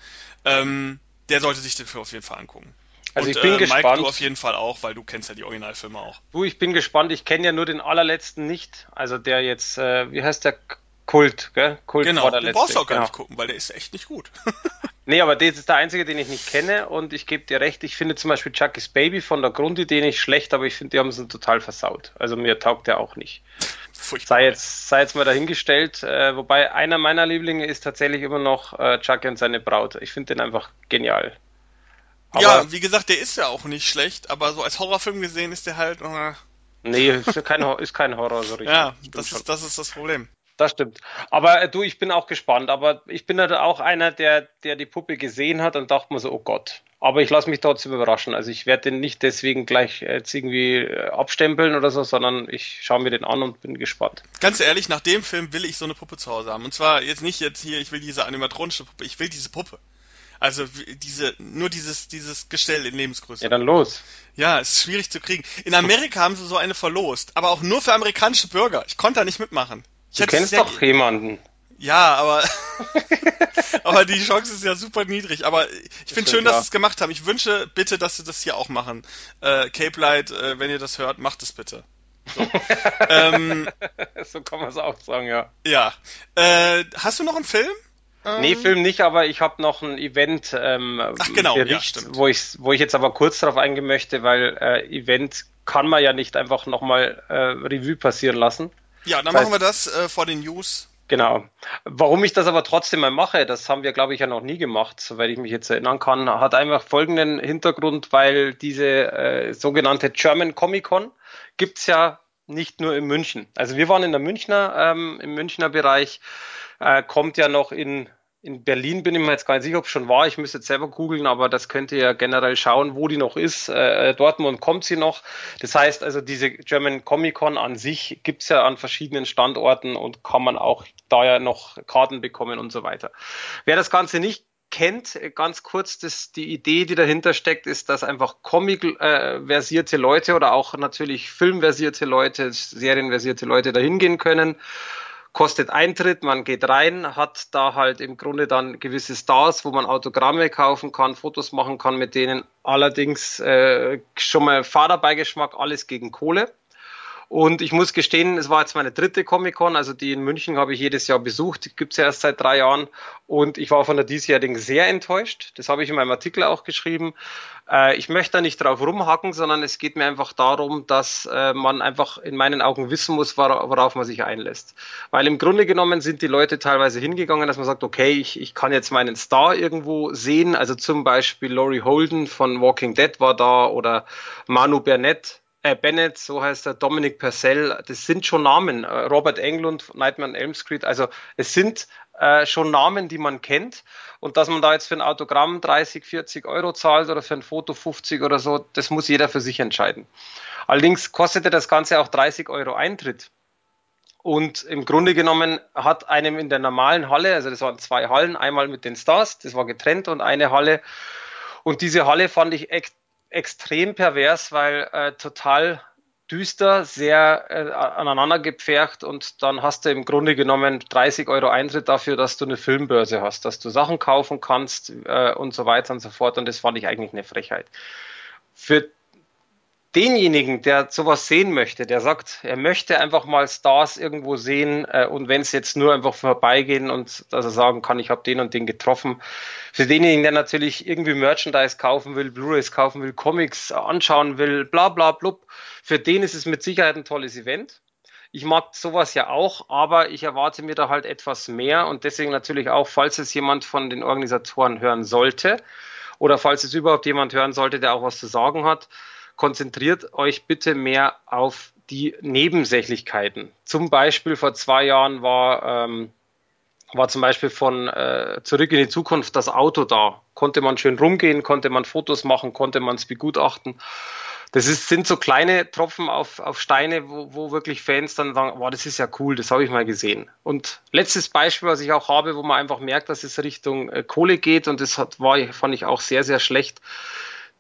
ähm, der sollte sich den Film auf jeden Fall angucken. Also und, ich bin äh, gespannt. Mike, du auf jeden Fall auch, weil du kennst ja die Originalfilme auch. Du, ich bin gespannt. Ich kenne ja nur den allerletzten nicht. Also der jetzt, äh, wie heißt der? Kult, gell? Kult genau, war der den letzte. brauchst du auch gar genau. nicht gucken, weil der ist echt nicht gut. nee, aber das ist der einzige, den ich nicht kenne und ich gebe dir recht, ich finde zum Beispiel Chucky's Baby von der Grundidee nicht schlecht, aber ich finde, die haben es total versaut. Also mir taugt der auch nicht. Furchtbar. Sei jetzt, sei jetzt mal dahingestellt, äh, wobei einer meiner Lieblinge ist tatsächlich immer noch äh, Chucky und seine Braut. Ich finde den einfach genial. Aber ja, wie gesagt, der ist ja auch nicht schlecht, aber so als Horrorfilm gesehen ist der halt. Äh, nee, ist kein, ist kein Horror so richtig. Ja, das ist, das ist das Problem. Das stimmt. Aber äh, du, ich bin auch gespannt. Aber ich bin halt auch einer, der, der die Puppe gesehen hat und dachte mir so, oh Gott. Aber ich lasse mich trotzdem überraschen. Also ich werde den nicht deswegen gleich jetzt irgendwie äh, abstempeln oder so, sondern ich schaue mir den an und bin gespannt. Ganz ehrlich, nach dem Film will ich so eine Puppe zu Hause haben. Und zwar jetzt nicht jetzt hier, ich will diese animatronische Puppe, ich will diese Puppe. Also diese, nur dieses, dieses Gestell in Lebensgröße. Ja, dann los. Ja, ist schwierig zu kriegen. In Amerika haben sie so eine verlost, aber auch nur für amerikanische Bürger. Ich konnte da nicht mitmachen. Ich du kennst doch jemanden. Ja, aber, aber die Chance ist ja super niedrig. Aber ich finde schön, dass sie es gemacht haben. Ich wünsche bitte, dass sie das hier auch machen. Äh, Cape Light, äh, wenn ihr das hört, macht es bitte. So, ähm, so kann man es auch sagen, ja. Ja. Äh, hast du noch einen Film? Ähm, nee, Film nicht, aber ich habe noch ein Event ähm, Ach, genau, Bericht, ja, wo, ich, wo ich jetzt aber kurz darauf eingehen möchte, weil äh, Event kann man ja nicht einfach nochmal äh, Revue passieren lassen. Ja, dann das heißt, machen wir das äh, vor den News. Genau. Warum ich das aber trotzdem mal mache, das haben wir, glaube ich, ja noch nie gemacht, soweit ich mich jetzt erinnern kann, hat einfach folgenden Hintergrund, weil diese äh, sogenannte German Comic Con gibt's ja nicht nur in München. Also wir waren in der Münchner, ähm, im Münchner Bereich, äh, kommt ja noch in in Berlin bin ich mir jetzt gar nicht sicher, ob es schon war. Ich müsste jetzt selber googeln, aber das könnt ihr ja generell schauen, wo die noch ist. Äh, Dortmund kommt sie noch. Das heißt also, diese German Comic Con an sich gibt's ja an verschiedenen Standorten und kann man auch da ja noch Karten bekommen und so weiter. Wer das Ganze nicht kennt, ganz kurz, das, die Idee, die dahinter steckt, ist, dass einfach Comic-versierte äh, Leute oder auch natürlich filmversierte Leute, serienversierte Leute dahin gehen können kostet Eintritt, man geht rein, hat da halt im Grunde dann gewisse Stars, wo man Autogramme kaufen kann, Fotos machen kann mit denen. Allerdings äh, schon mal Fahrerbeigeschmack, alles gegen Kohle. Und ich muss gestehen, es war jetzt meine dritte Comic-Con, also die in München habe ich jedes Jahr besucht, die gibt's ja erst seit drei Jahren. Und ich war von der diesjährigen sehr enttäuscht. Das habe ich in meinem Artikel auch geschrieben. Äh, ich möchte da nicht drauf rumhacken, sondern es geht mir einfach darum, dass äh, man einfach in meinen Augen wissen muss, worauf man sich einlässt. Weil im Grunde genommen sind die Leute teilweise hingegangen, dass man sagt, okay, ich, ich kann jetzt meinen Star irgendwo sehen. Also zum Beispiel Laurie Holden von Walking Dead war da oder Manu Burnett äh, Bennett, so heißt er, Dominic Purcell, das sind schon Namen. Äh, Robert Englund, Nightmare Elm Street, also es sind äh, schon Namen, die man kennt. Und dass man da jetzt für ein Autogramm 30, 40 Euro zahlt oder für ein Foto 50 oder so, das muss jeder für sich entscheiden. Allerdings kostete das Ganze auch 30 Euro Eintritt. Und im Grunde genommen hat einem in der normalen Halle, also das waren zwei Hallen, einmal mit den Stars, das war getrennt und eine Halle. Und diese Halle fand ich echt extrem pervers, weil äh, total düster, sehr äh, aneinander gepfercht und dann hast du im Grunde genommen 30 Euro Eintritt dafür, dass du eine Filmbörse hast, dass du Sachen kaufen kannst äh, und so weiter und so fort und das fand ich eigentlich eine Frechheit. Für denjenigen, der sowas sehen möchte, der sagt, er möchte einfach mal Stars irgendwo sehen äh, und wenn es jetzt nur einfach vorbeigehen und dass er sagen kann, ich habe den und den getroffen. Für denjenigen, der natürlich irgendwie Merchandise kaufen will, Blu-rays kaufen will, Comics anschauen will, bla bla blub, für den ist es mit Sicherheit ein tolles Event. Ich mag sowas ja auch, aber ich erwarte mir da halt etwas mehr und deswegen natürlich auch, falls es jemand von den Organisatoren hören sollte oder falls es überhaupt jemand hören sollte, der auch was zu sagen hat, konzentriert euch bitte mehr auf die Nebensächlichkeiten. Zum Beispiel vor zwei Jahren war, ähm, war zum Beispiel von äh, Zurück in die Zukunft das Auto da. Konnte man schön rumgehen, konnte man Fotos machen, konnte man es begutachten. Das ist, sind so kleine Tropfen auf, auf Steine, wo, wo wirklich Fans dann sagen, wow, das ist ja cool, das habe ich mal gesehen. Und letztes Beispiel, was ich auch habe, wo man einfach merkt, dass es Richtung äh, Kohle geht und das hat, war, fand ich auch sehr, sehr schlecht,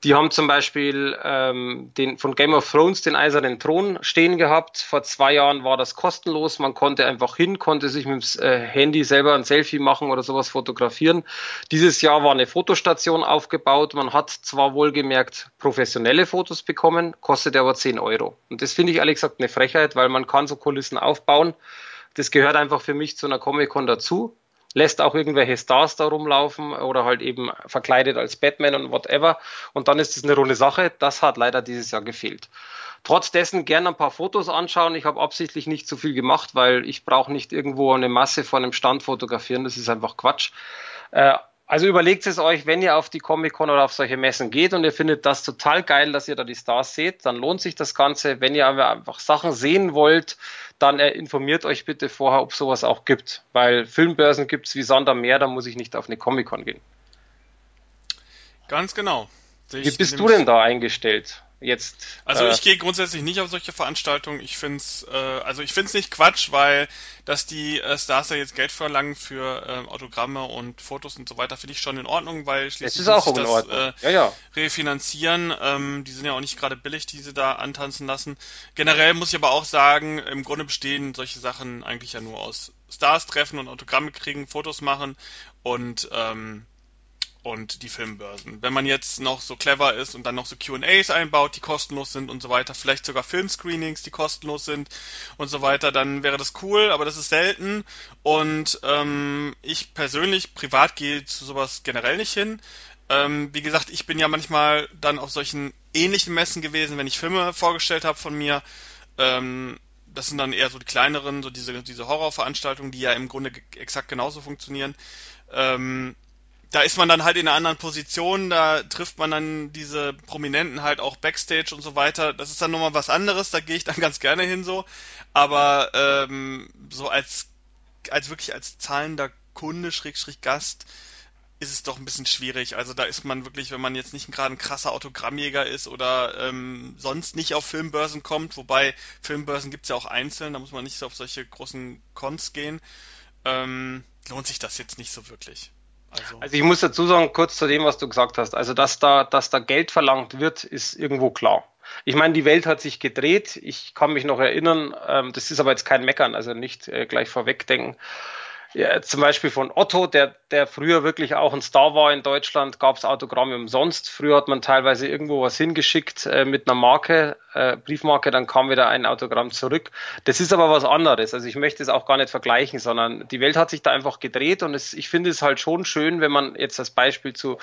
die haben zum Beispiel ähm, den, von Game of Thrones den eisernen Thron stehen gehabt. Vor zwei Jahren war das kostenlos. Man konnte einfach hin, konnte sich mit dem äh, Handy selber ein Selfie machen oder sowas fotografieren. Dieses Jahr war eine Fotostation aufgebaut. Man hat zwar wohlgemerkt professionelle Fotos bekommen, kostet aber 10 Euro. Und das finde ich ehrlich gesagt eine Frechheit, weil man kann so Kulissen aufbauen. Das gehört einfach für mich zu einer Comic-Con dazu lässt auch irgendwelche Stars da rumlaufen oder halt eben verkleidet als Batman und whatever. Und dann ist es eine runde Sache. Das hat leider dieses Jahr gefehlt. Trotz dessen gerne ein paar Fotos anschauen. Ich habe absichtlich nicht zu viel gemacht, weil ich brauche nicht irgendwo eine Masse vor einem Stand fotografieren. Das ist einfach Quatsch. Äh, also überlegt es euch, wenn ihr auf die Comic-Con oder auf solche Messen geht und ihr findet das total geil, dass ihr da die Stars seht, dann lohnt sich das Ganze. Wenn ihr aber einfach Sachen sehen wollt, dann äh, informiert euch bitte vorher, ob sowas auch gibt. Weil Filmbörsen gibt es wie Sand am Meer, da muss ich nicht auf eine Comic-Con gehen. Ganz genau. Wie bist du denn da eingestellt? Jetzt. Also äh, ich gehe grundsätzlich nicht auf solche Veranstaltungen. Ich find's, äh, also ich find's nicht Quatsch, weil dass die äh, Stars ja jetzt Geld verlangen für äh, Autogramme und Fotos und so weiter, finde ich schon in Ordnung, weil schließlich ist auch das äh, ja, ja. refinanzieren. Ähm, die sind ja auch nicht gerade billig, die sie da antanzen lassen. Generell muss ich aber auch sagen, im Grunde bestehen solche Sachen eigentlich ja nur aus Stars treffen und Autogramme kriegen, Fotos machen und ähm, und die Filmbörsen. Wenn man jetzt noch so clever ist und dann noch so QAs einbaut, die kostenlos sind und so weiter, vielleicht sogar Filmscreenings, die kostenlos sind und so weiter, dann wäre das cool, aber das ist selten. Und ähm, ich persönlich, privat gehe zu sowas generell nicht hin. Ähm, wie gesagt, ich bin ja manchmal dann auf solchen ähnlichen Messen gewesen, wenn ich Filme vorgestellt habe von mir. Ähm, das sind dann eher so die kleineren, so diese, diese Horrorveranstaltungen, die ja im Grunde exakt genauso funktionieren. Ähm, da ist man dann halt in einer anderen Position, da trifft man dann diese Prominenten halt auch Backstage und so weiter. Das ist dann nochmal was anderes, da gehe ich dann ganz gerne hin so. Aber ähm, so als, als wirklich als zahlender Kunde, Schrägstrich Gast, ist es doch ein bisschen schwierig. Also da ist man wirklich, wenn man jetzt nicht gerade ein krasser Autogrammjäger ist oder ähm, sonst nicht auf Filmbörsen kommt, wobei Filmbörsen gibt's ja auch einzeln, da muss man nicht so auf solche großen Cons gehen, ähm, lohnt sich das jetzt nicht so wirklich. Also, also ich muss dazu sagen, kurz zu dem, was du gesagt hast. Also, dass da, dass da Geld verlangt wird, ist irgendwo klar. Ich meine, die Welt hat sich gedreht. Ich kann mich noch erinnern, ähm, das ist aber jetzt kein Meckern, also nicht äh, gleich vorwegdenken ja, zum Beispiel von Otto, der, der früher wirklich auch ein Star war in Deutschland, gab es Autogramme umsonst. Früher hat man teilweise irgendwo was hingeschickt äh, mit einer Marke, äh, Briefmarke, dann kam wieder ein Autogramm zurück. Das ist aber was anderes. Also ich möchte es auch gar nicht vergleichen, sondern die Welt hat sich da einfach gedreht und es, ich finde es halt schon schön, wenn man jetzt als Beispiel zu,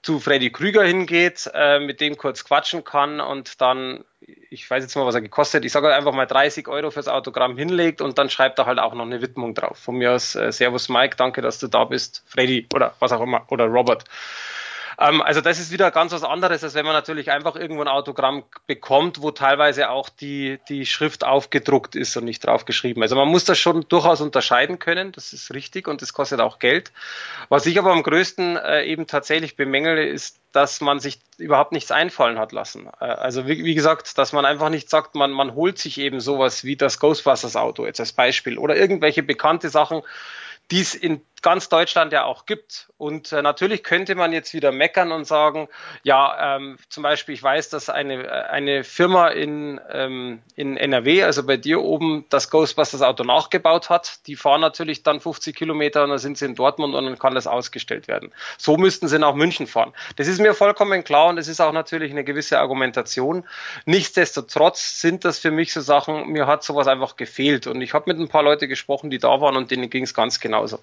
zu Freddy Krüger hingeht, äh, mit dem kurz quatschen kann und dann ich weiß jetzt mal, was er gekostet, ich sage halt einfach mal 30 Euro fürs Autogramm hinlegt und dann schreibt er halt auch noch eine Widmung drauf. Von mir aus, äh, Servus Mike, danke, dass du da bist, Freddy oder was auch immer, oder Robert. Ähm, also das ist wieder ganz was anderes, als wenn man natürlich einfach irgendwo ein Autogramm bekommt, wo teilweise auch die, die Schrift aufgedruckt ist und nicht draufgeschrieben. Also man muss das schon durchaus unterscheiden können, das ist richtig und das kostet auch Geld. Was ich aber am größten äh, eben tatsächlich bemängele, ist, dass man sich überhaupt nichts einfallen hat lassen. Äh, also wie, wie, gesagt, dass man einfach nicht sagt, man, man holt sich eben sowas wie das Ghostbusters Auto jetzt als Beispiel oder irgendwelche bekannte Sachen, die es in ganz Deutschland ja auch gibt. Und äh, natürlich könnte man jetzt wieder meckern und sagen, ja, ähm, zum Beispiel, ich weiß, dass eine, äh, eine Firma in, ähm, in NRW, also bei dir oben, das Ghostbusters Auto nachgebaut hat. Die fahren natürlich dann 50 Kilometer und dann sind sie in Dortmund und dann kann das ausgestellt werden. So müssten sie nach München fahren. Das ist mir vollkommen klar und es ist auch natürlich eine gewisse Argumentation. Nichtsdestotrotz sind das für mich so Sachen, mir hat sowas einfach gefehlt. Und ich habe mit ein paar Leuten gesprochen, die da waren und denen ging es ganz genauso.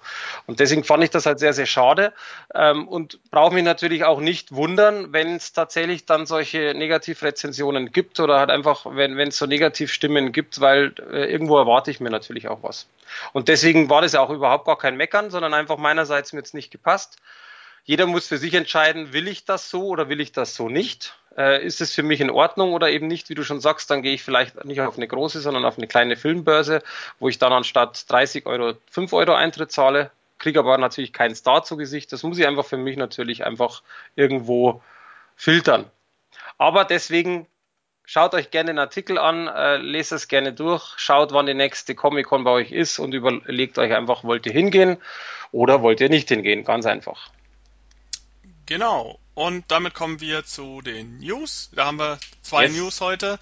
Und deswegen fand ich das halt sehr, sehr schade ähm, und brauche mich natürlich auch nicht wundern, wenn es tatsächlich dann solche Negativrezensionen gibt oder halt einfach, wenn es so Negativstimmen gibt, weil äh, irgendwo erwarte ich mir natürlich auch was. Und deswegen war das ja auch überhaupt gar kein Meckern, sondern einfach meinerseits mir jetzt nicht gepasst. Jeder muss für sich entscheiden, will ich das so oder will ich das so nicht? Äh, ist es für mich in Ordnung oder eben nicht? Wie du schon sagst, dann gehe ich vielleicht nicht auf eine große, sondern auf eine kleine Filmbörse, wo ich dann anstatt 30 Euro 5 Euro Eintritt zahle kriege aber natürlich keinen Star zu Gesicht. Das muss ich einfach für mich natürlich einfach irgendwo filtern. Aber deswegen schaut euch gerne den Artikel an, äh, lest es gerne durch, schaut, wann die nächste Comic-Con bei euch ist und überlegt euch einfach, wollt ihr hingehen oder wollt ihr nicht hingehen? Ganz einfach. Genau. Und damit kommen wir zu den News. Da haben wir zwei yes. News heute,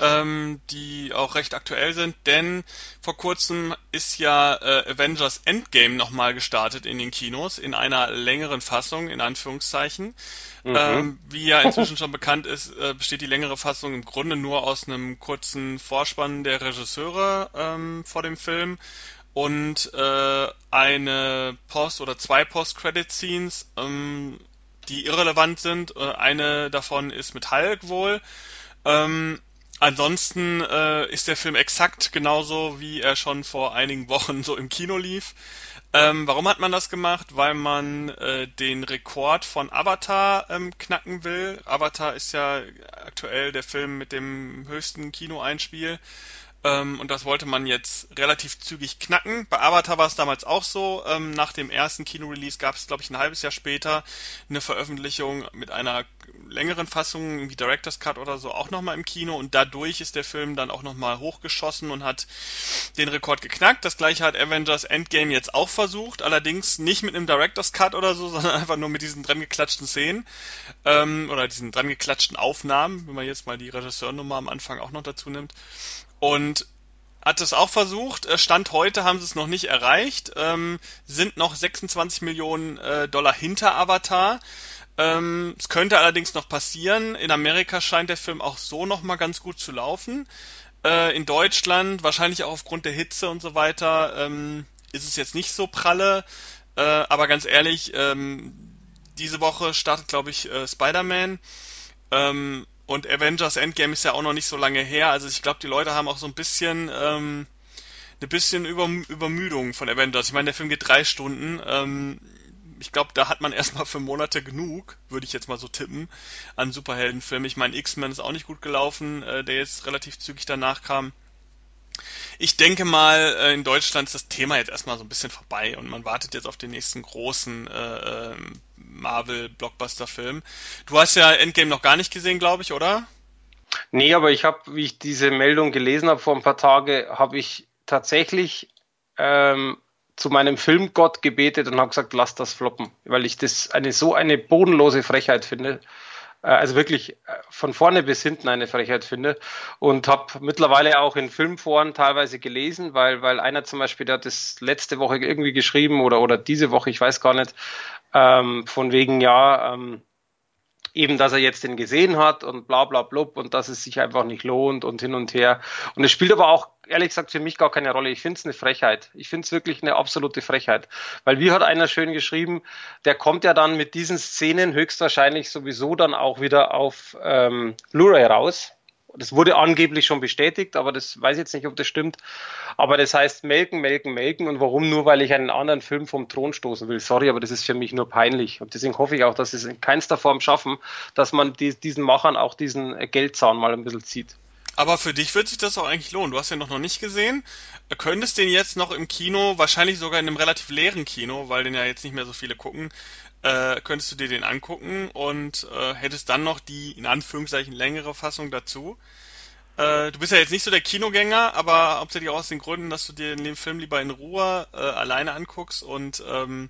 ähm, die auch recht aktuell sind, denn vor kurzem ist ja äh, Avengers Endgame nochmal gestartet in den Kinos, in einer längeren Fassung, in Anführungszeichen. Mhm. Ähm, wie ja inzwischen schon bekannt ist, äh, besteht die längere Fassung im Grunde nur aus einem kurzen Vorspann der Regisseure ähm, vor dem Film und äh, eine Post- oder zwei Post-Credit-Scenes ähm, die irrelevant sind. Äh, eine davon ist mit Hulk wohl. Ähm, ansonsten äh, ist der Film exakt genauso, wie er schon vor einigen Wochen so im Kino lief. Ähm, warum hat man das gemacht? Weil man äh, den Rekord von Avatar ähm, knacken will. Avatar ist ja aktuell der Film mit dem höchsten Kinoeinspiel. Ähm, und das wollte man jetzt relativ zügig knacken. Bei Avatar war es damals auch so. Ähm, nach dem ersten Kino-Release gab es, glaube ich, ein halbes Jahr später eine Veröffentlichung mit einer längeren Fassung, wie Director's Cut oder so, auch nochmal im Kino. Und dadurch ist der Film dann auch nochmal hochgeschossen und hat den Rekord geknackt. Das gleiche hat Avengers Endgame jetzt auch versucht. Allerdings nicht mit einem Director's Cut oder so, sondern einfach nur mit diesen dran geklatschten Szenen. Ähm, oder diesen dran geklatschten Aufnahmen, wenn man jetzt mal die Regisseurnummer am Anfang auch noch dazu nimmt. Und hat es auch versucht. Äh, Stand heute haben sie es noch nicht erreicht, ähm, sind noch 26 Millionen äh, Dollar hinter Avatar. Ähm, es könnte allerdings noch passieren. In Amerika scheint der Film auch so noch mal ganz gut zu laufen. Äh, in Deutschland, wahrscheinlich auch aufgrund der Hitze und so weiter, ähm, ist es jetzt nicht so pralle. Äh, aber ganz ehrlich, ähm, diese Woche startet, glaube ich, äh, Spider-Man. Ähm, und Avengers Endgame ist ja auch noch nicht so lange her. Also ich glaube, die Leute haben auch so ein bisschen ähm, eine bisschen Über Übermüdung von Avengers. Ich meine, der Film geht drei Stunden. Ähm, ich glaube, da hat man erstmal für Monate genug, würde ich jetzt mal so tippen, an Superheldenfilmen. Ich meine, X-Men ist auch nicht gut gelaufen, äh, der jetzt relativ zügig danach kam ich denke mal, äh, in Deutschland ist das Thema jetzt erstmal so ein bisschen vorbei und man wartet jetzt auf den nächsten großen äh, ähm, Marvel-Blockbuster-Film. Du hast ja Endgame noch gar nicht gesehen, glaube ich, oder? Nee, aber ich habe, wie ich diese Meldung gelesen habe vor ein paar Tagen, habe ich tatsächlich ähm, zu meinem Filmgott gebetet und habe gesagt, lass das floppen, weil ich das eine so eine bodenlose Frechheit finde. Äh, also wirklich äh, von vorne bis hinten eine Frechheit finde und habe mittlerweile auch in Filmforen teilweise gelesen, weil, weil einer zum Beispiel, der hat das letzte Woche irgendwie geschrieben oder, oder diese Woche, ich weiß gar nicht, ähm, von wegen, ja, ähm, eben, dass er jetzt den gesehen hat und bla bla blub und dass es sich einfach nicht lohnt und hin und her. Und es spielt aber auch, ehrlich gesagt, für mich gar keine Rolle. Ich finde es eine Frechheit. Ich finde es wirklich eine absolute Frechheit. Weil wie hat einer schön geschrieben, der kommt ja dann mit diesen Szenen höchstwahrscheinlich sowieso dann auch wieder auf ähm, Blu-ray raus das wurde angeblich schon bestätigt, aber das weiß ich jetzt nicht, ob das stimmt. Aber das heißt melken, melken, melken. Und warum? Nur weil ich einen anderen Film vom Thron stoßen will. Sorry, aber das ist für mich nur peinlich. Und deswegen hoffe ich auch, dass sie es in keinster Form schaffen, dass man die, diesen Machern auch diesen Geldzahn mal ein bisschen zieht. Aber für dich wird sich das auch eigentlich lohnen. Du hast den noch nicht gesehen. Könntest den jetzt noch im Kino, wahrscheinlich sogar in einem relativ leeren Kino, weil den ja jetzt nicht mehr so viele gucken, äh, könntest du dir den angucken und äh, hättest dann noch die in Anführungszeichen längere Fassung dazu. Äh, du bist ja jetzt nicht so der Kinogänger, aber hauptsächlich auch aus den Gründen, dass du dir den Film lieber in Ruhe äh, alleine anguckst und ähm,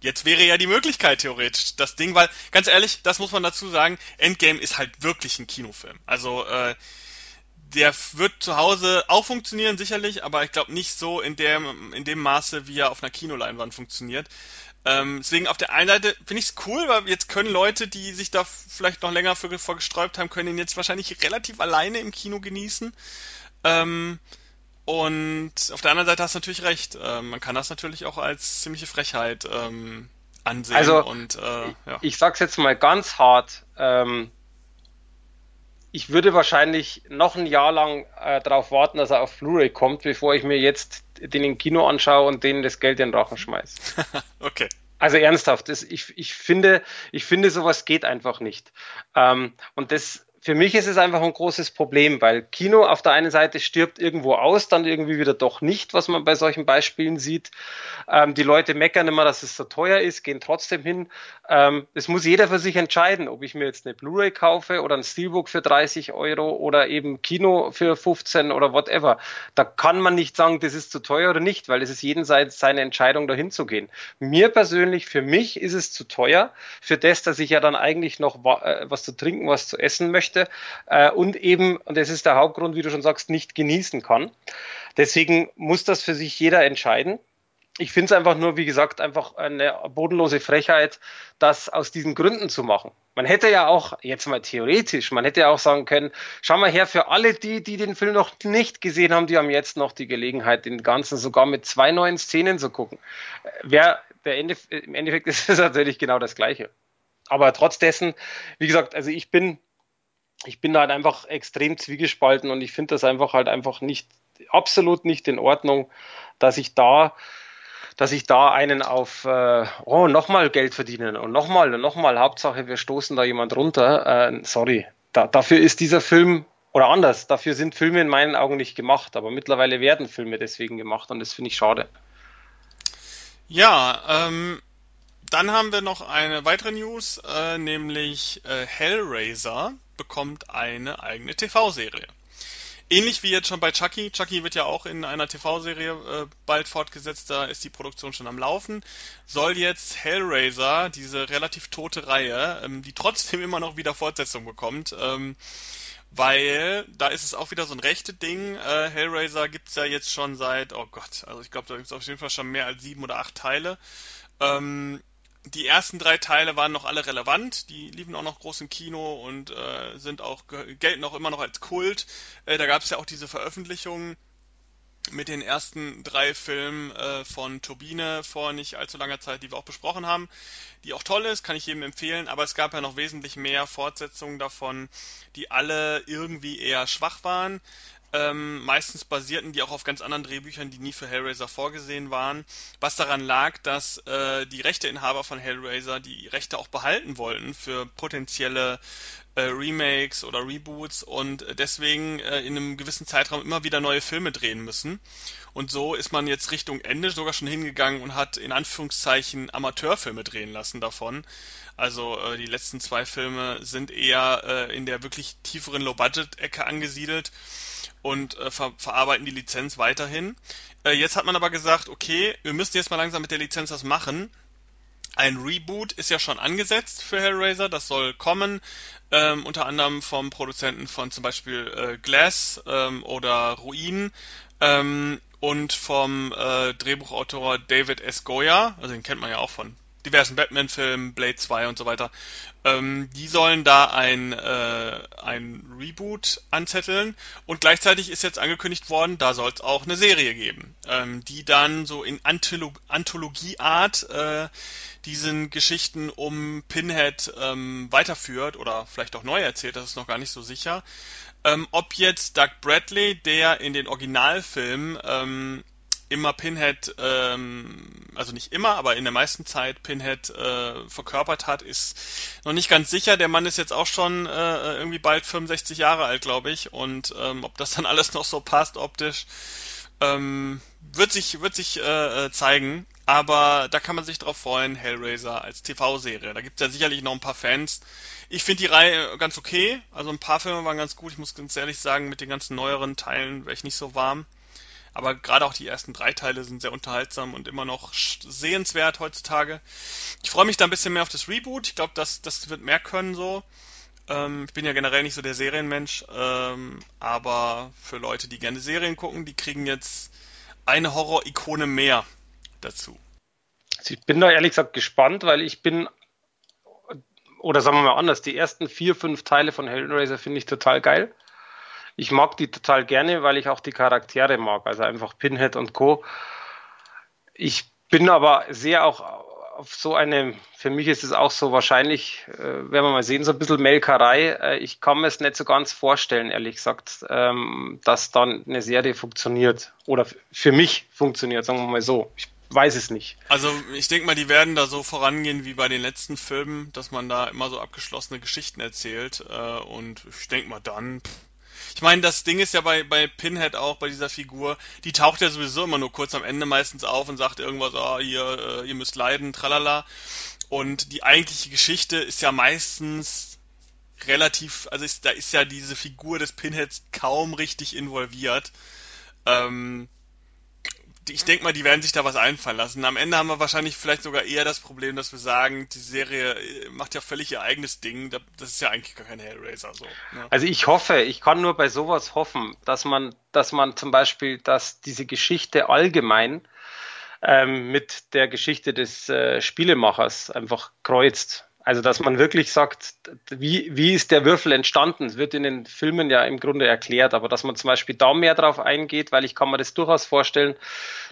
jetzt wäre ja die Möglichkeit theoretisch das Ding, weil ganz ehrlich, das muss man dazu sagen, Endgame ist halt wirklich ein Kinofilm. Also äh, der wird zu Hause auch funktionieren, sicherlich, aber ich glaube nicht so in dem, in dem Maße, wie er auf einer Kinoleinwand funktioniert. Ähm, deswegen auf der einen Seite finde ich es cool, weil jetzt können Leute, die sich da vielleicht noch länger für, vorgesträubt haben, können ihn jetzt wahrscheinlich relativ alleine im Kino genießen. Ähm, und auf der anderen Seite hast du natürlich recht. Ähm, man kann das natürlich auch als ziemliche Frechheit ähm, ansehen. Also, und, äh, ja. ich sag's jetzt mal ganz hart. Ähm, ich würde wahrscheinlich noch ein Jahr lang äh, darauf warten, dass er auf Blu-ray kommt, bevor ich mir jetzt den im Kino anschaue und denen das Geld in den Rachen schmeiße. okay. Also ernsthaft, das, ich, ich finde, ich finde, sowas geht einfach nicht. Ähm, und das für mich ist es einfach ein großes Problem, weil Kino auf der einen Seite stirbt irgendwo aus, dann irgendwie wieder doch nicht, was man bei solchen Beispielen sieht. Ähm, die Leute meckern immer, dass es so teuer ist, gehen trotzdem hin. Ähm, das muss jeder für sich entscheiden, ob ich mir jetzt eine Blu-ray kaufe oder ein Steelbook für 30 Euro oder eben Kino für 15 oder whatever. Da kann man nicht sagen, das ist zu teuer oder nicht, weil es ist jenseits seine Entscheidung, dahin zu gehen. Mir persönlich, für mich ist es zu teuer, für das, dass ich ja dann eigentlich noch äh, was zu trinken, was zu essen möchte möchte äh, und eben, und das ist der Hauptgrund, wie du schon sagst, nicht genießen kann. Deswegen muss das für sich jeder entscheiden. Ich finde es einfach nur, wie gesagt, einfach eine bodenlose Frechheit, das aus diesen Gründen zu machen. Man hätte ja auch, jetzt mal theoretisch, man hätte ja auch sagen können, schau mal her, für alle die, die den Film noch nicht gesehen haben, die haben jetzt noch die Gelegenheit, den Ganzen sogar mit zwei neuen Szenen zu gucken. Wer, der Ende, Im Endeffekt ist es natürlich genau das Gleiche. Aber trotz dessen, wie gesagt, also ich bin ich bin da halt einfach extrem zwiegespalten und ich finde das einfach halt einfach nicht, absolut nicht in Ordnung, dass ich da, dass ich da einen auf, äh, oh, nochmal Geld verdienen und nochmal und nochmal, Hauptsache wir stoßen da jemand runter. Äh, sorry, da, dafür ist dieser Film oder anders, dafür sind Filme in meinen Augen nicht gemacht, aber mittlerweile werden Filme deswegen gemacht und das finde ich schade. Ja, ähm, dann haben wir noch eine weitere News, äh, nämlich äh, Hellraiser bekommt eine eigene TV-Serie. Ähnlich wie jetzt schon bei Chucky. Chucky wird ja auch in einer TV-Serie äh, bald fortgesetzt, da ist die Produktion schon am Laufen. Soll jetzt Hellraiser, diese relativ tote Reihe, ähm, die trotzdem immer noch wieder Fortsetzung bekommt, ähm, weil da ist es auch wieder so ein rechte Ding. Äh, Hellraiser gibt's ja jetzt schon seit, oh Gott, also ich glaube, da gibt's auf jeden Fall schon mehr als sieben oder acht Teile. Ähm, die ersten drei Teile waren noch alle relevant, die liefen auch noch groß im Kino und äh, sind auch gelten auch immer noch als Kult. Äh, da gab es ja auch diese Veröffentlichung mit den ersten drei Filmen äh, von Turbine vor nicht allzu langer Zeit, die wir auch besprochen haben, die auch toll ist, kann ich jedem empfehlen, aber es gab ja noch wesentlich mehr Fortsetzungen davon, die alle irgendwie eher schwach waren. Ähm, meistens basierten die auch auf ganz anderen Drehbüchern, die nie für Hellraiser vorgesehen waren. Was daran lag, dass äh, die Rechteinhaber von Hellraiser die Rechte auch behalten wollten für potenzielle äh, Remakes oder Reboots und deswegen äh, in einem gewissen Zeitraum immer wieder neue Filme drehen müssen. Und so ist man jetzt Richtung Ende sogar schon hingegangen und hat in Anführungszeichen Amateurfilme drehen lassen davon. Also äh, die letzten zwei Filme sind eher äh, in der wirklich tieferen Low-Budget-Ecke angesiedelt und äh, ver verarbeiten die Lizenz weiterhin. Äh, jetzt hat man aber gesagt, okay, wir müssen jetzt mal langsam mit der Lizenz was machen. Ein Reboot ist ja schon angesetzt für Hellraiser, das soll kommen, ähm, unter anderem vom Produzenten von zum Beispiel äh, Glass ähm, oder Ruin ähm, und vom äh, Drehbuchautor David S. Goya, also den kennt man ja auch von diversen Batman-Filmen, Blade 2 und so weiter. Ähm, die sollen da ein, äh, ein Reboot anzetteln und gleichzeitig ist jetzt angekündigt worden, da soll es auch eine Serie geben, ähm, die dann so in Antholog Anthologieart äh, diesen Geschichten um Pinhead ähm, weiterführt oder vielleicht auch neu erzählt, das ist noch gar nicht so sicher. Ähm, ob jetzt Doug Bradley, der in den Originalfilmen ähm, immer Pinhead, ähm, also nicht immer, aber in der meisten Zeit Pinhead äh, verkörpert hat, ist noch nicht ganz sicher. Der Mann ist jetzt auch schon äh, irgendwie bald 65 Jahre alt, glaube ich. Und ähm, ob das dann alles noch so passt optisch, ähm, wird sich, wird sich äh, äh zeigen. Aber da kann man sich drauf freuen, Hellraiser als TV-Serie. Da gibt es ja sicherlich noch ein paar Fans. Ich finde die Reihe ganz okay. Also ein paar Filme waren ganz gut. Ich muss ganz ehrlich sagen, mit den ganzen neueren Teilen wäre ich nicht so warm. Aber gerade auch die ersten drei Teile sind sehr unterhaltsam und immer noch sehenswert heutzutage. Ich freue mich da ein bisschen mehr auf das Reboot. Ich glaube, das, das wird mehr können so. Ähm, ich bin ja generell nicht so der Serienmensch, ähm, aber für Leute, die gerne Serien gucken, die kriegen jetzt eine Horror-Ikone mehr dazu. Also ich bin da ehrlich gesagt gespannt, weil ich bin, oder sagen wir mal anders, die ersten vier, fünf Teile von Hellraiser finde ich total geil ich mag die total gerne, weil ich auch die Charaktere mag, also einfach Pinhead und Co. Ich bin aber sehr auch auf so eine, für mich ist es auch so wahrscheinlich, äh, werden wir mal sehen, so ein bisschen Melkerei. Äh, ich kann mir es nicht so ganz vorstellen, ehrlich gesagt, ähm, dass dann eine Serie funktioniert. Oder für mich funktioniert, sagen wir mal so. Ich weiß es nicht. Also ich denke mal, die werden da so vorangehen wie bei den letzten Filmen, dass man da immer so abgeschlossene Geschichten erzählt. Äh, und ich denke mal dann, pff, ich meine, das Ding ist ja bei, bei Pinhead auch, bei dieser Figur, die taucht ja sowieso immer nur kurz am Ende meistens auf und sagt irgendwas, ah, ihr, äh, ihr müsst leiden, tralala. Und die eigentliche Geschichte ist ja meistens relativ, also ist, da ist ja diese Figur des Pinheads kaum richtig involviert. Ähm, ich denke mal, die werden sich da was einfallen lassen. Am Ende haben wir wahrscheinlich vielleicht sogar eher das Problem, dass wir sagen, die Serie äh, macht ja völlig ihr eigenes Ding. Das ist ja eigentlich gar kein Hellraiser so. Ne? Also ich hoffe, ich kann nur bei sowas hoffen, dass man, dass man zum Beispiel, dass diese Geschichte allgemein ähm, mit der Geschichte des äh, Spielemachers einfach kreuzt. Also, dass man wirklich sagt, wie, wie ist der Würfel entstanden? Es wird in den Filmen ja im Grunde erklärt, aber dass man zum Beispiel da mehr drauf eingeht, weil ich kann mir das durchaus vorstellen,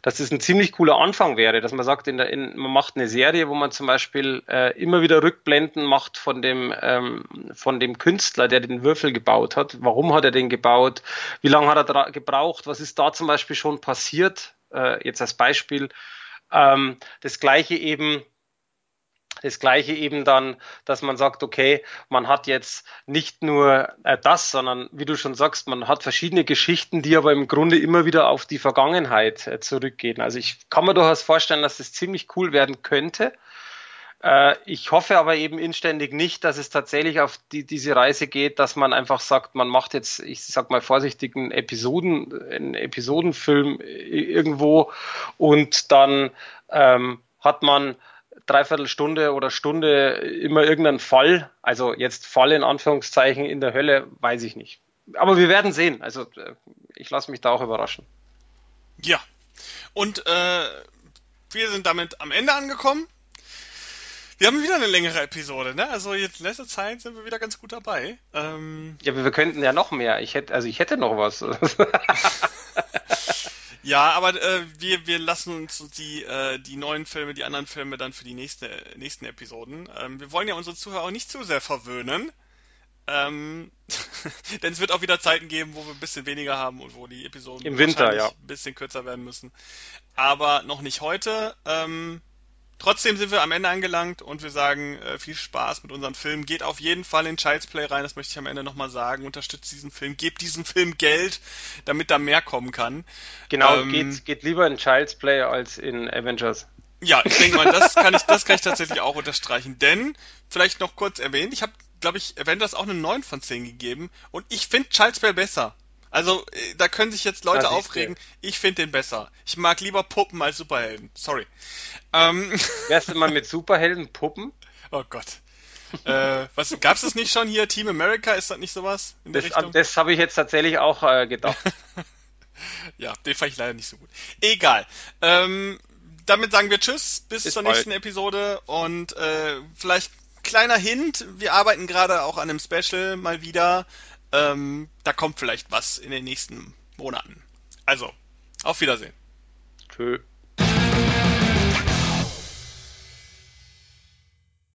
dass das ein ziemlich cooler Anfang wäre, dass man sagt, in der, in, man macht eine Serie, wo man zum Beispiel äh, immer wieder Rückblenden macht von dem, ähm, von dem Künstler, der den Würfel gebaut hat. Warum hat er den gebaut? Wie lange hat er gebraucht? Was ist da zum Beispiel schon passiert? Äh, jetzt als Beispiel. Ähm, das gleiche eben Das gleiche eben dann, dass man sagt, okay, man hat jetzt nicht nur äh, das, sondern wie du schon sagst, man hat verschiedene Geschichten, die aber im Grunde immer wieder auf die Vergangenheit äh, zurückgehen. Also ich kann mir durchaus vorstellen, dass das ziemlich cool werden könnte. Äh, ich hoffe aber eben inständig nicht, dass es tatsächlich auf die, diese Reise geht, dass man einfach sagt, man macht jetzt, ich sag mal vorsichtig, einen Episoden, einen Episodenfilm irgendwo und dann ähm, hat man Dreiviertelstunde oder Stunde immer irgendeinen Fall. Also jetzt Fall in Anführungszeichen in der Hölle, weiß ich nicht. Aber wir werden sehen. Also äh, ich lasse mich da auch überraschen. Ja. Und äh, wir sind damit am Ende angekommen. Wir haben wieder eine längere Episode, ne? Also jetzt in letzter Zeit sind wir wieder ganz gut dabei. Ähm ja, wir könnten ja noch mehr. Ich hätte, also ich hätte noch was. Ja, aber äh, wir, wir lassen uns die, äh, die neuen Filme, die anderen Filme dann für die nächste, nächsten Episoden. Ähm, wir wollen ja unsere Zuhörer auch nicht zu sehr verwöhnen. Ähm, denn es wird auch wieder Zeiten geben, wo wir ein bisschen weniger haben und wo die Episoden im Winter ja ein bisschen kürzer werden müssen. Aber noch nicht heute. Ähm, Trotzdem sind wir am Ende angelangt und wir sagen äh, viel Spaß mit unserem Film. Geht auf jeden Fall in Child's Play rein, das möchte ich am Ende nochmal sagen. Unterstützt diesen Film, gebt diesem Film Geld, damit da mehr kommen kann. Genau, ähm, geht, geht lieber in Child's Play als in Avengers. Ja, ich denke mal, das kann ich, das kann ich tatsächlich auch unterstreichen. Denn, vielleicht noch kurz erwähnt, ich habe, glaube ich, Avengers auch eine 9 von 10 gegeben und ich finde Child's Play besser. Also, äh, da können sich jetzt Leute aufregen. Ich finde den besser. Ich mag lieber Puppen als Superhelden. Sorry. Ähm. Wärst du mal mit Superhelden Puppen? Oh Gott. äh, was gab's das nicht schon hier? Team America, ist das nicht sowas der das? Das habe ich jetzt tatsächlich auch äh, gedacht. ja, den fand ich leider nicht so gut. Egal. Ähm, damit sagen wir Tschüss, bis, bis zur bald. nächsten Episode und äh, vielleicht kleiner Hint, wir arbeiten gerade auch an einem Special mal wieder. Ähm, da kommt vielleicht was in den nächsten Monaten. Also, auf Wiedersehen. Tschö.